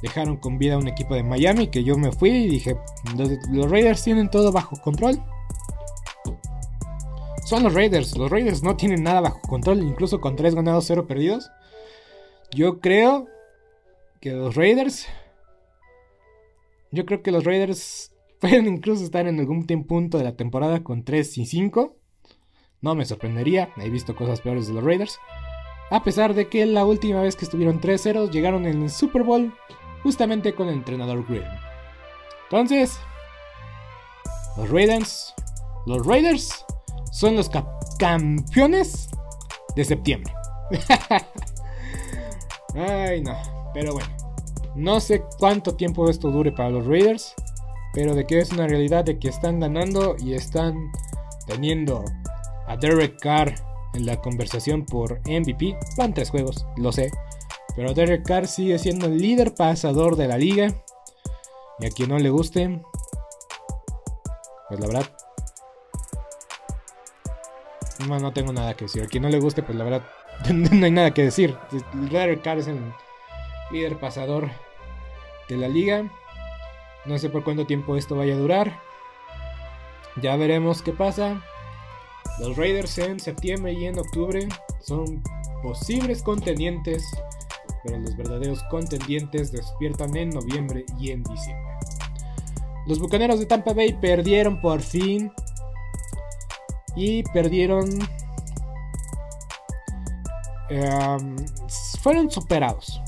Dejaron con vida a un equipo de Miami que yo me fui y dije, los, Raiders tienen todo bajo control. Son los Raiders, los Raiders no tienen nada bajo control, incluso con 3 ganados, 0 perdidos. Yo creo que los Raiders... Yo creo que los Raiders pueden incluso estar en algún punto de la temporada con 3 y 5. No me sorprendería, he visto cosas peores de los Raiders. A pesar de que la última vez que estuvieron 3-0 llegaron en el Super Bowl justamente con el entrenador Green. Entonces, los Raiders, los Raiders son los campeones de septiembre. Ay, no, pero bueno. No sé cuánto tiempo esto dure para los Raiders, pero de que es una realidad de que están ganando y están teniendo a Derek Carr en la conversación por MVP. Van tres juegos, lo sé. Pero Derek Carr sigue siendo el líder pasador de la liga. Y a quien no le guste, pues la verdad. No, no tengo nada que decir. A quien no le guste, pues la verdad, no hay nada que decir. Derek Carr es el líder pasador de la liga. No sé por cuánto tiempo esto vaya a durar. Ya veremos qué pasa. Los Raiders en septiembre y en octubre son posibles contendientes, pero los verdaderos contendientes despiertan en noviembre y en diciembre. Los Bucaneros de Tampa Bay perdieron por fin y perdieron... Em, fueron superados.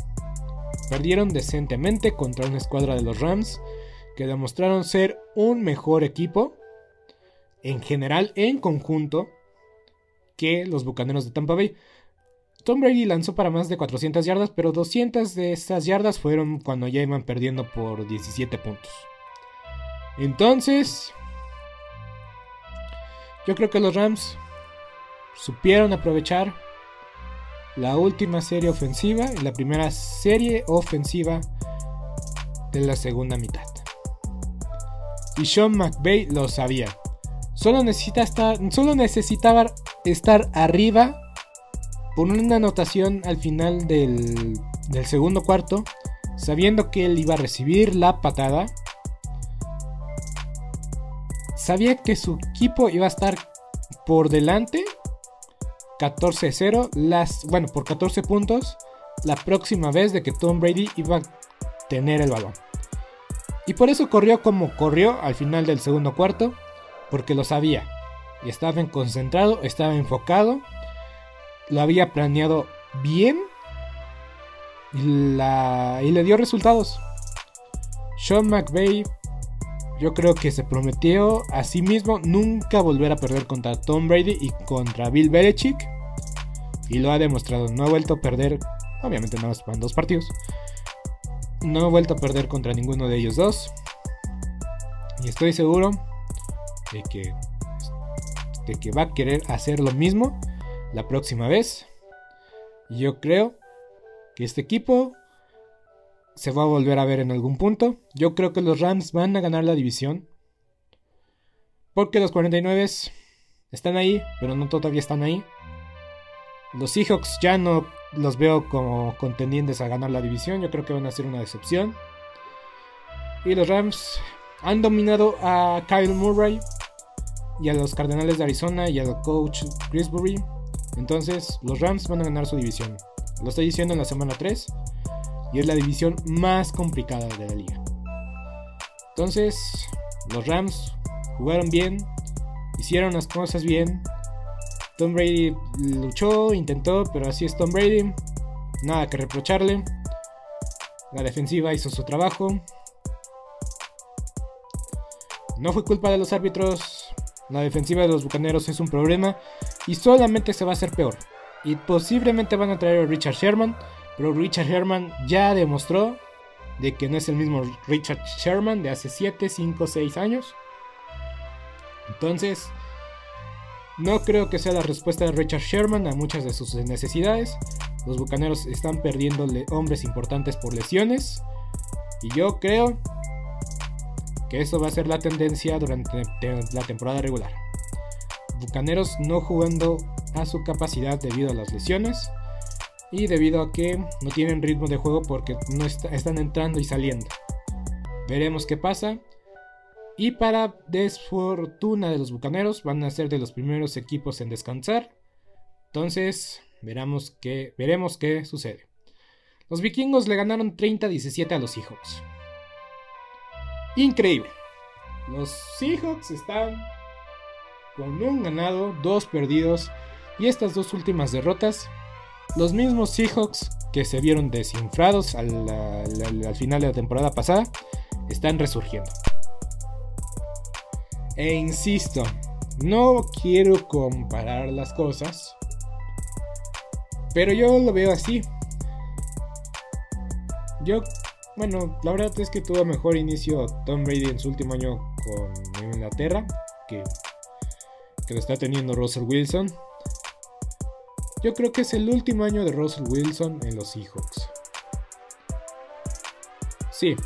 Perdieron decentemente contra una escuadra de los Rams que demostraron ser un mejor equipo en general, en conjunto, que los Bucaneros de Tampa Bay. Tom Brady lanzó para más de 400 yardas, pero 200 de esas yardas fueron cuando ya iban perdiendo por 17 puntos. Entonces, yo creo que los Rams supieron aprovechar la última serie ofensiva y la primera serie ofensiva de la segunda mitad. Y Sean McVay lo sabía. Solo necesitaba estar arriba por una anotación al final del, segundo cuarto, sabiendo que él iba a recibir la patada. Sabía que su equipo iba a estar por delante 14-0, las bueno, por 14 puntos la próxima vez de que Tom Brady iba a tener el balón. Y por eso corrió como corrió al final del segundo cuarto porque lo sabía. Y estaba concentrado, estaba enfocado, lo había planeado bien y, le dio resultados. Sean McVay yo creo que se prometió a sí mismo nunca volver a perder contra Tom Brady y contra Bill Belichick. Y lo ha demostrado. No ha vuelto a perder. Obviamente no más dos partidos. No ha vuelto a perder contra ninguno de ellos dos. Y estoy seguro de que, de que va a querer hacer lo mismo la próxima vez. Yo creo que este equipo se va a volver a ver en algún punto. Yo creo que los Rams van a ganar la división. Porque los 49 están ahí, pero no todavía están ahí. Los Seahawks ya no los veo como contendientes a ganar la división. Yo creo que van a ser una decepción. Y los Rams han dominado a Kyle Murray y a los Cardenales de Arizona y al coach Grisbury. Entonces, los Rams van a ganar su división. Lo estoy diciendo en la semana 3 y es la división más complicada de la liga. Entonces, los Rams jugaron bien, hicieron las cosas bien. Tom Brady luchó, intentó, pero así es Tom Brady. Nada que reprocharle. La defensiva hizo su trabajo. No fue culpa de los árbitros. La defensiva de los Bucaneros es un problema y solamente se va a hacer peor. Y posiblemente van a traer a Richard Sherman pero Richard Sherman ya demostró de que no es el mismo Richard Sherman de hace 7, 5, 6 años. Entonces, no creo que sea la respuesta de Richard Sherman a muchas de sus necesidades. Los Bucaneros están perdiendo hombres importantes por lesiones. Y yo creo que eso va a ser la tendencia durante la temporada regular. Bucaneros no jugando a su capacidad debido a las lesiones y debido a que no tienen ritmo de juego porque no están entrando y saliendo. Veremos qué pasa. Y para desfortuna de los Bucaneros, van a ser de los primeros equipos en descansar. Entonces, veremos qué, veremos qué sucede. Los vikingos le ganaron 30-17 a los Seahawks. Increíble. Los Seahawks están con un ganado, dos perdidos. Y estas dos últimas derrotas los mismos Seahawks que se vieron desinflados al, final de la temporada pasada están resurgiendo. E insisto, no quiero comparar las cosas, pero yo lo veo así. Yo, bueno, la verdad es que tuvo mejor inicio Tom Brady en su último año con Inglaterra que, que está teniendo Russell Wilson. Yo creo que es el último año de Russell Wilson en los Seahawks. Sí.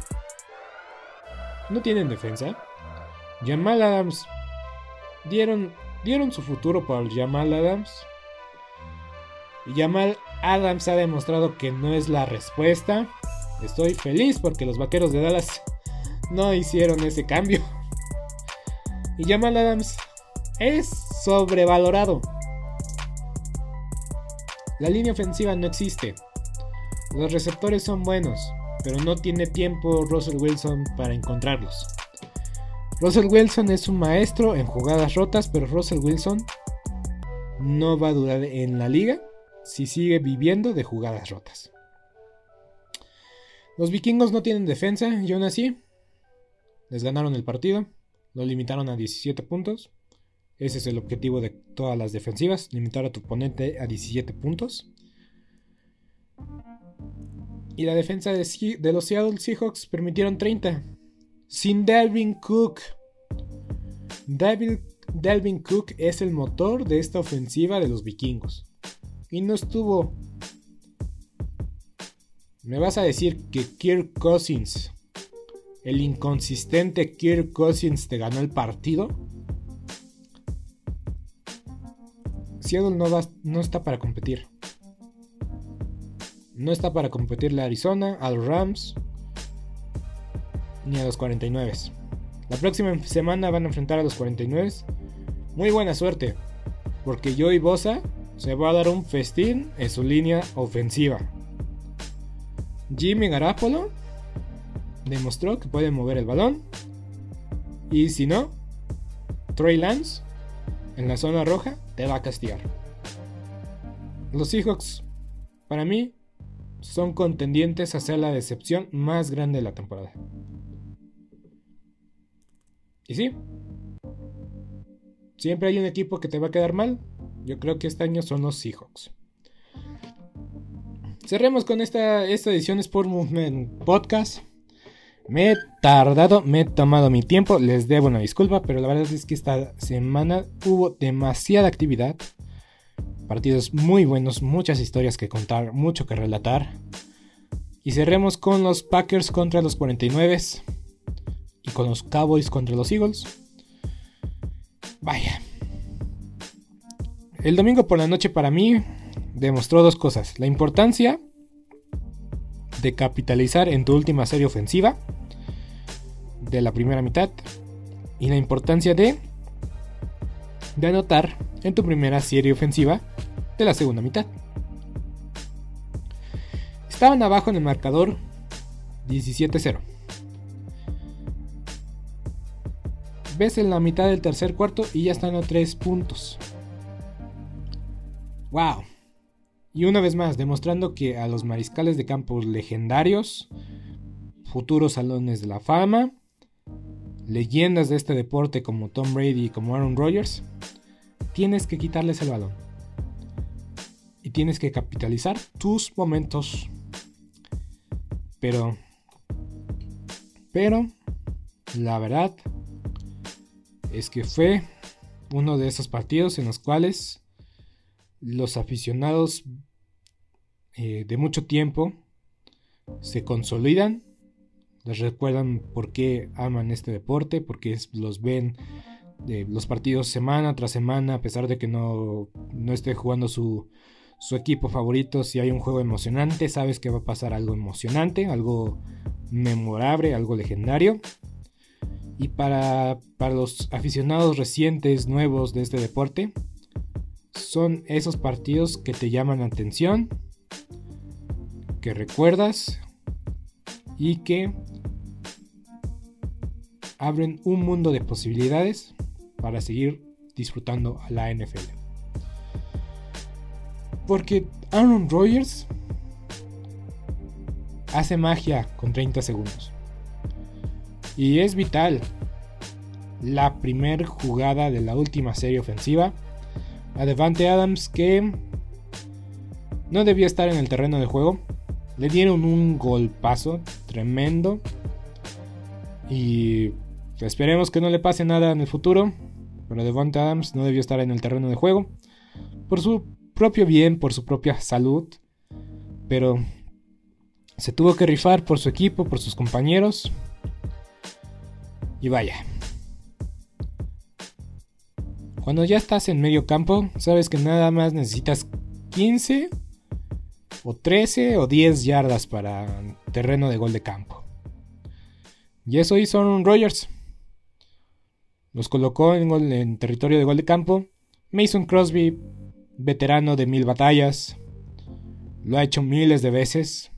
No tienen defensa. Jamal Adams. Dieron, dieron su futuro por Jamal Adams. Y Jamal Adams ha demostrado que no es la respuesta. Estoy feliz porque los vaqueros de Dallas no hicieron ese cambio. Y Jamal Adams es sobrevalorado. La línea ofensiva no existe. Los receptores son buenos, pero no tiene tiempo Russell Wilson para encontrarlos. Russell Wilson es un maestro en jugadas rotas, pero Russell Wilson no va a durar en la liga si sigue viviendo de jugadas rotas. Los vikingos no tienen defensa y aún así les ganaron el partido, lo limitaron a 17 puntos. Ese es el objetivo de todas las defensivas, limitar a tu oponente a 17 puntos. Y la defensa de, los Seattle Seahawks permitieron 30. Sin Delvin Cook. Delvin Cook es el motor de esta ofensiva de los vikingos. Y no estuvo... ¿Me vas a decir que Kirk Cousins, el inconsistente Kirk Cousins, te ganó el partido? Seattle no, está para competir. No está para competirle a Arizona, a los Rams, ni a los 49. La próxima semana van a enfrentar a los 49. Muy buena suerte, porque Joey Bosa se va a dar un festín en su línea ofensiva. Jimmy Garapolo demostró que puede mover el balón. Y si no, Trey Lance en la zona roja te va a castigar. Los Seahawks, para mí, son contendientes a ser la decepción más grande de la temporada. Y sí, siempre hay un equipo que te va a quedar mal. Yo creo que este año son los Seahawks. Cerremos con esta, esta edición Sport Movement Podcast. Me he tardado, me he tomado mi tiempo, les debo una disculpa, pero la verdad es que esta semana hubo demasiada actividad. Partidos muy buenos, muchas historias que contar, mucho que relatar. Y cerremos con los Packers contra los 49 y con los Cowboys contra los Eagles. Vaya. El domingo por la noche para mí demostró dos cosas. La importancia de capitalizar en tu última serie ofensiva de la primera mitad y la importancia de de anotar en tu primera serie ofensiva de la segunda mitad. Estaban abajo en el marcador 17-0. Ves en la mitad del tercer cuarto y ya están a 3 puntos. ¡Wow! Y una vez más, demostrando que a los mariscales de campos legendarios, futuros salones de la fama, leyendas de este deporte como Tom Brady y como Aaron Rodgers, tienes que quitarles el balón. Y tienes que capitalizar tus momentos. Pero, pero, la verdad es que fue uno de esos partidos en los cuales los aficionados eh, de mucho tiempo se consolidan, les recuerdan por qué aman este deporte, porque los ven de los partidos semana tras semana, a pesar de que no, no esté jugando su, su equipo favorito, si hay un juego emocionante, sabes que va a pasar algo emocionante, algo memorable, algo legendario. Y para, para los aficionados recientes, nuevos de este deporte, son esos partidos que te llaman la atención, que recuerdas y que abren un mundo de posibilidades para seguir disfrutando a la NFL. Porque Aaron Rodgers hace magia con 30 segundos. Y es vital la primer jugada de la última serie ofensiva a Devante Adams que no debía estar en el terreno de juego. Le dieron un golpazo tremendo. Y esperemos que no le pase nada en el futuro. Pero Devante Adams no debió estar en el terreno de juego. Por su propio bien, por su propia salud. Pero se tuvo que rifar por su equipo, por sus compañeros. Y vaya, cuando ya estás en medio campo, sabes que nada más necesitas 15 o 13 o 10 yardas para terreno de gol de campo. Y eso hizo Aaron Rodgers. Los colocó en, en territorio de gol de campo. Mason Crosby, veterano de mil batallas, lo ha hecho miles de veces.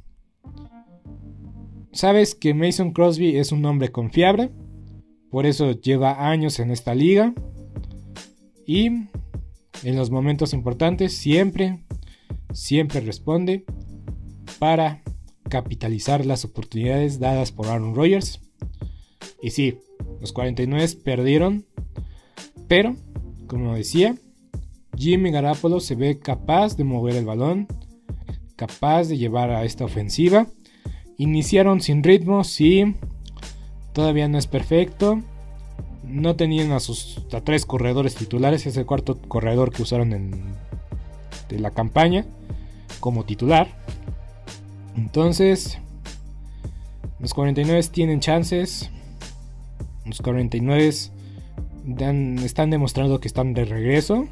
Sabes que Mason Crosby es un hombre confiable, por eso lleva años en esta liga y en los momentos importantes siempre, siempre responde para capitalizar las oportunidades dadas por Aaron Rodgers. Y sí, los 49 perdieron, pero, como decía, Jimmy Garapolo se ve capaz de mover el balón, capaz de llevar a esta ofensiva. Iniciaron sin ritmo, sí, todavía no es perfecto, no tenían a sus tres corredores titulares, es el cuarto corredor que usaron en de la campaña como titular. Entonces, los 49 tienen chances. Los 49 están demostrando que están de regreso.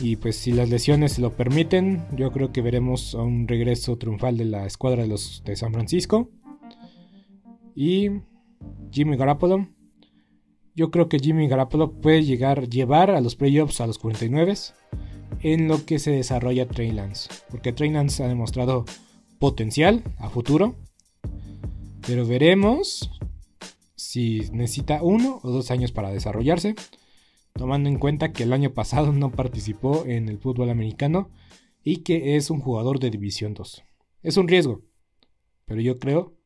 Y pues si las lesiones lo permiten, yo creo que veremos un regreso triunfal de la escuadra de los de San Francisco. Y Jimmy Garoppolo yo creo que Jimmy Garoppolo puede llegar, llevar a los playoffs a los 49 en lo que se desarrolla Trey Lance. Porque Trey Lance ha demostrado potencial a futuro. Pero veremos si necesita uno o dos años para desarrollarse. Tomando en cuenta que el año pasado no participó en el fútbol americano y que es un jugador de División 2. Es un riesgo, pero yo creo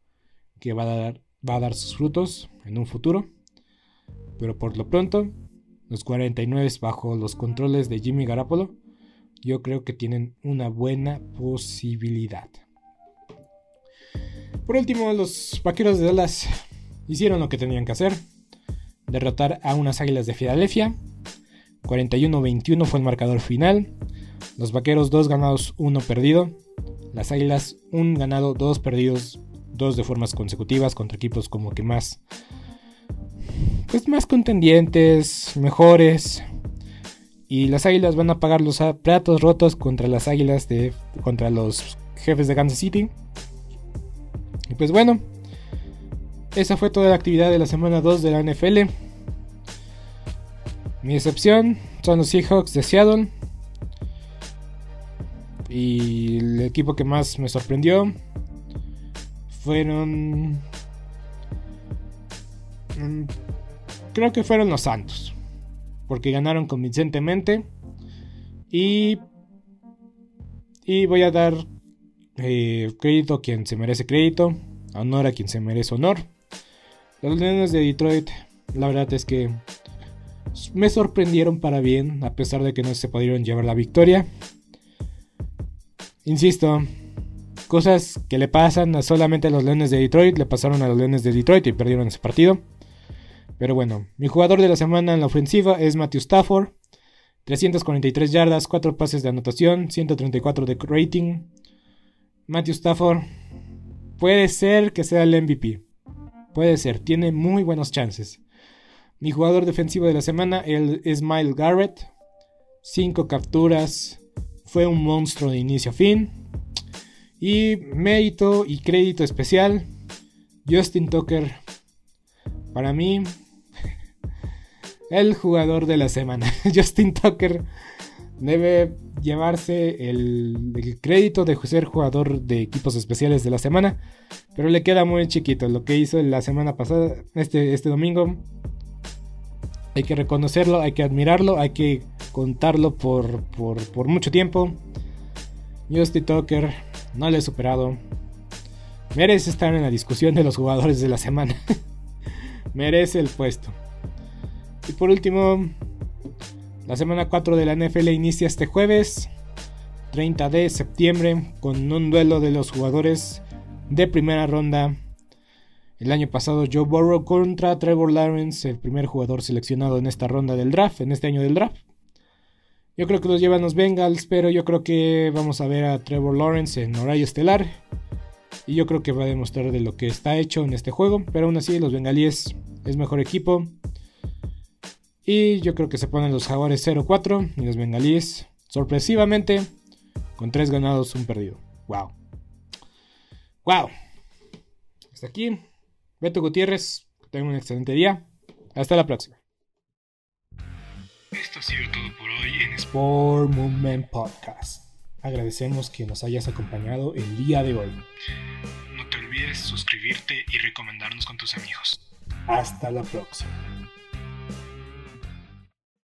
que va a dar, va a dar sus frutos en un futuro. Pero por lo pronto, los 49 bajo los controles de Jimmy Garapolo, yo creo que tienen una buena posibilidad. Por último, los vaqueros de Dallas hicieron lo que tenían que hacer: derrotar a unas águilas de Filadelfia. 41-21 fue el marcador final. Los vaqueros 2 ganados, 1 perdido. Las águilas 1 ganado, 2 perdidos, 2 de formas consecutivas contra equipos como que más pues más contendientes, mejores. Y las águilas van a pagar los platos rotos contra las águilas de. contra los jefes de Kansas City. Y pues bueno. Esa fue toda la actividad de la semana 2 de la NFL. Mi excepción son los Seahawks de Seattle. Y el equipo que más me sorprendió fueron mm, creo que fueron los Santos. Porque ganaron convincentemente. Y. Y voy a dar eh, crédito a quien se merece crédito. Honor a quien se merece honor. Los Leones de Detroit, la verdad es que me sorprendieron para bien, a pesar de que no se pudieron llevar la victoria. Insisto, cosas que le pasan a solamente a los Leones de Detroit, le pasaron a los Leones de Detroit y perdieron ese partido. Pero bueno, mi jugador de la semana en la ofensiva es Matthew Stafford. 343 yardas, 4 pases de anotación, 134 de rating. Matthew Stafford puede ser que sea el MVP. Puede ser, tiene muy buenos chances. Mi jugador defensivo de la semana es Miles Garrett. 5 capturas. Fue un monstruo de inicio a fin. Y mérito y crédito especial. Justin Tucker. Para mí, el jugador de la semana. Justin Tucker debe llevarse el, crédito de ser jugador de equipos especiales de la semana, pero le queda muy chiquito lo que hizo la semana pasada, este, este domingo. Hay que reconocerlo, hay que admirarlo, hay que contarlo por, por, por mucho tiempo. Justin Tucker no le he superado. Merece estar en la discusión de los jugadores de la semana. Merece el puesto. Y por último, la semana 4 de la NFL inicia este jueves, 30 de septiembre, con un duelo de los jugadores de primera ronda. El año pasado Joe Burrow contra Trevor Lawrence, el primer jugador seleccionado en esta ronda del draft, en este año del draft. Yo creo que los llevan los Bengals, pero yo creo que vamos a ver a Trevor Lawrence en horario estelar. Y yo creo que va a demostrar de lo que está hecho en este juego. Pero aún así, los bengalíes es mejor equipo. Y yo creo que se ponen los jaguares 0-4 y los bengalíes sorpresivamente con 3 ganados, un perdido. Wow. Wow. Hasta aquí. Beto Gutiérrez. Tengan un excelente día. Hasta la próxima. Esto ha sido todo por hoy en Sport Movement Podcast. Agradecemos que nos hayas acompañado el día de hoy. No te olvides suscribirte y recomendarnos con tus amigos. Hasta la próxima.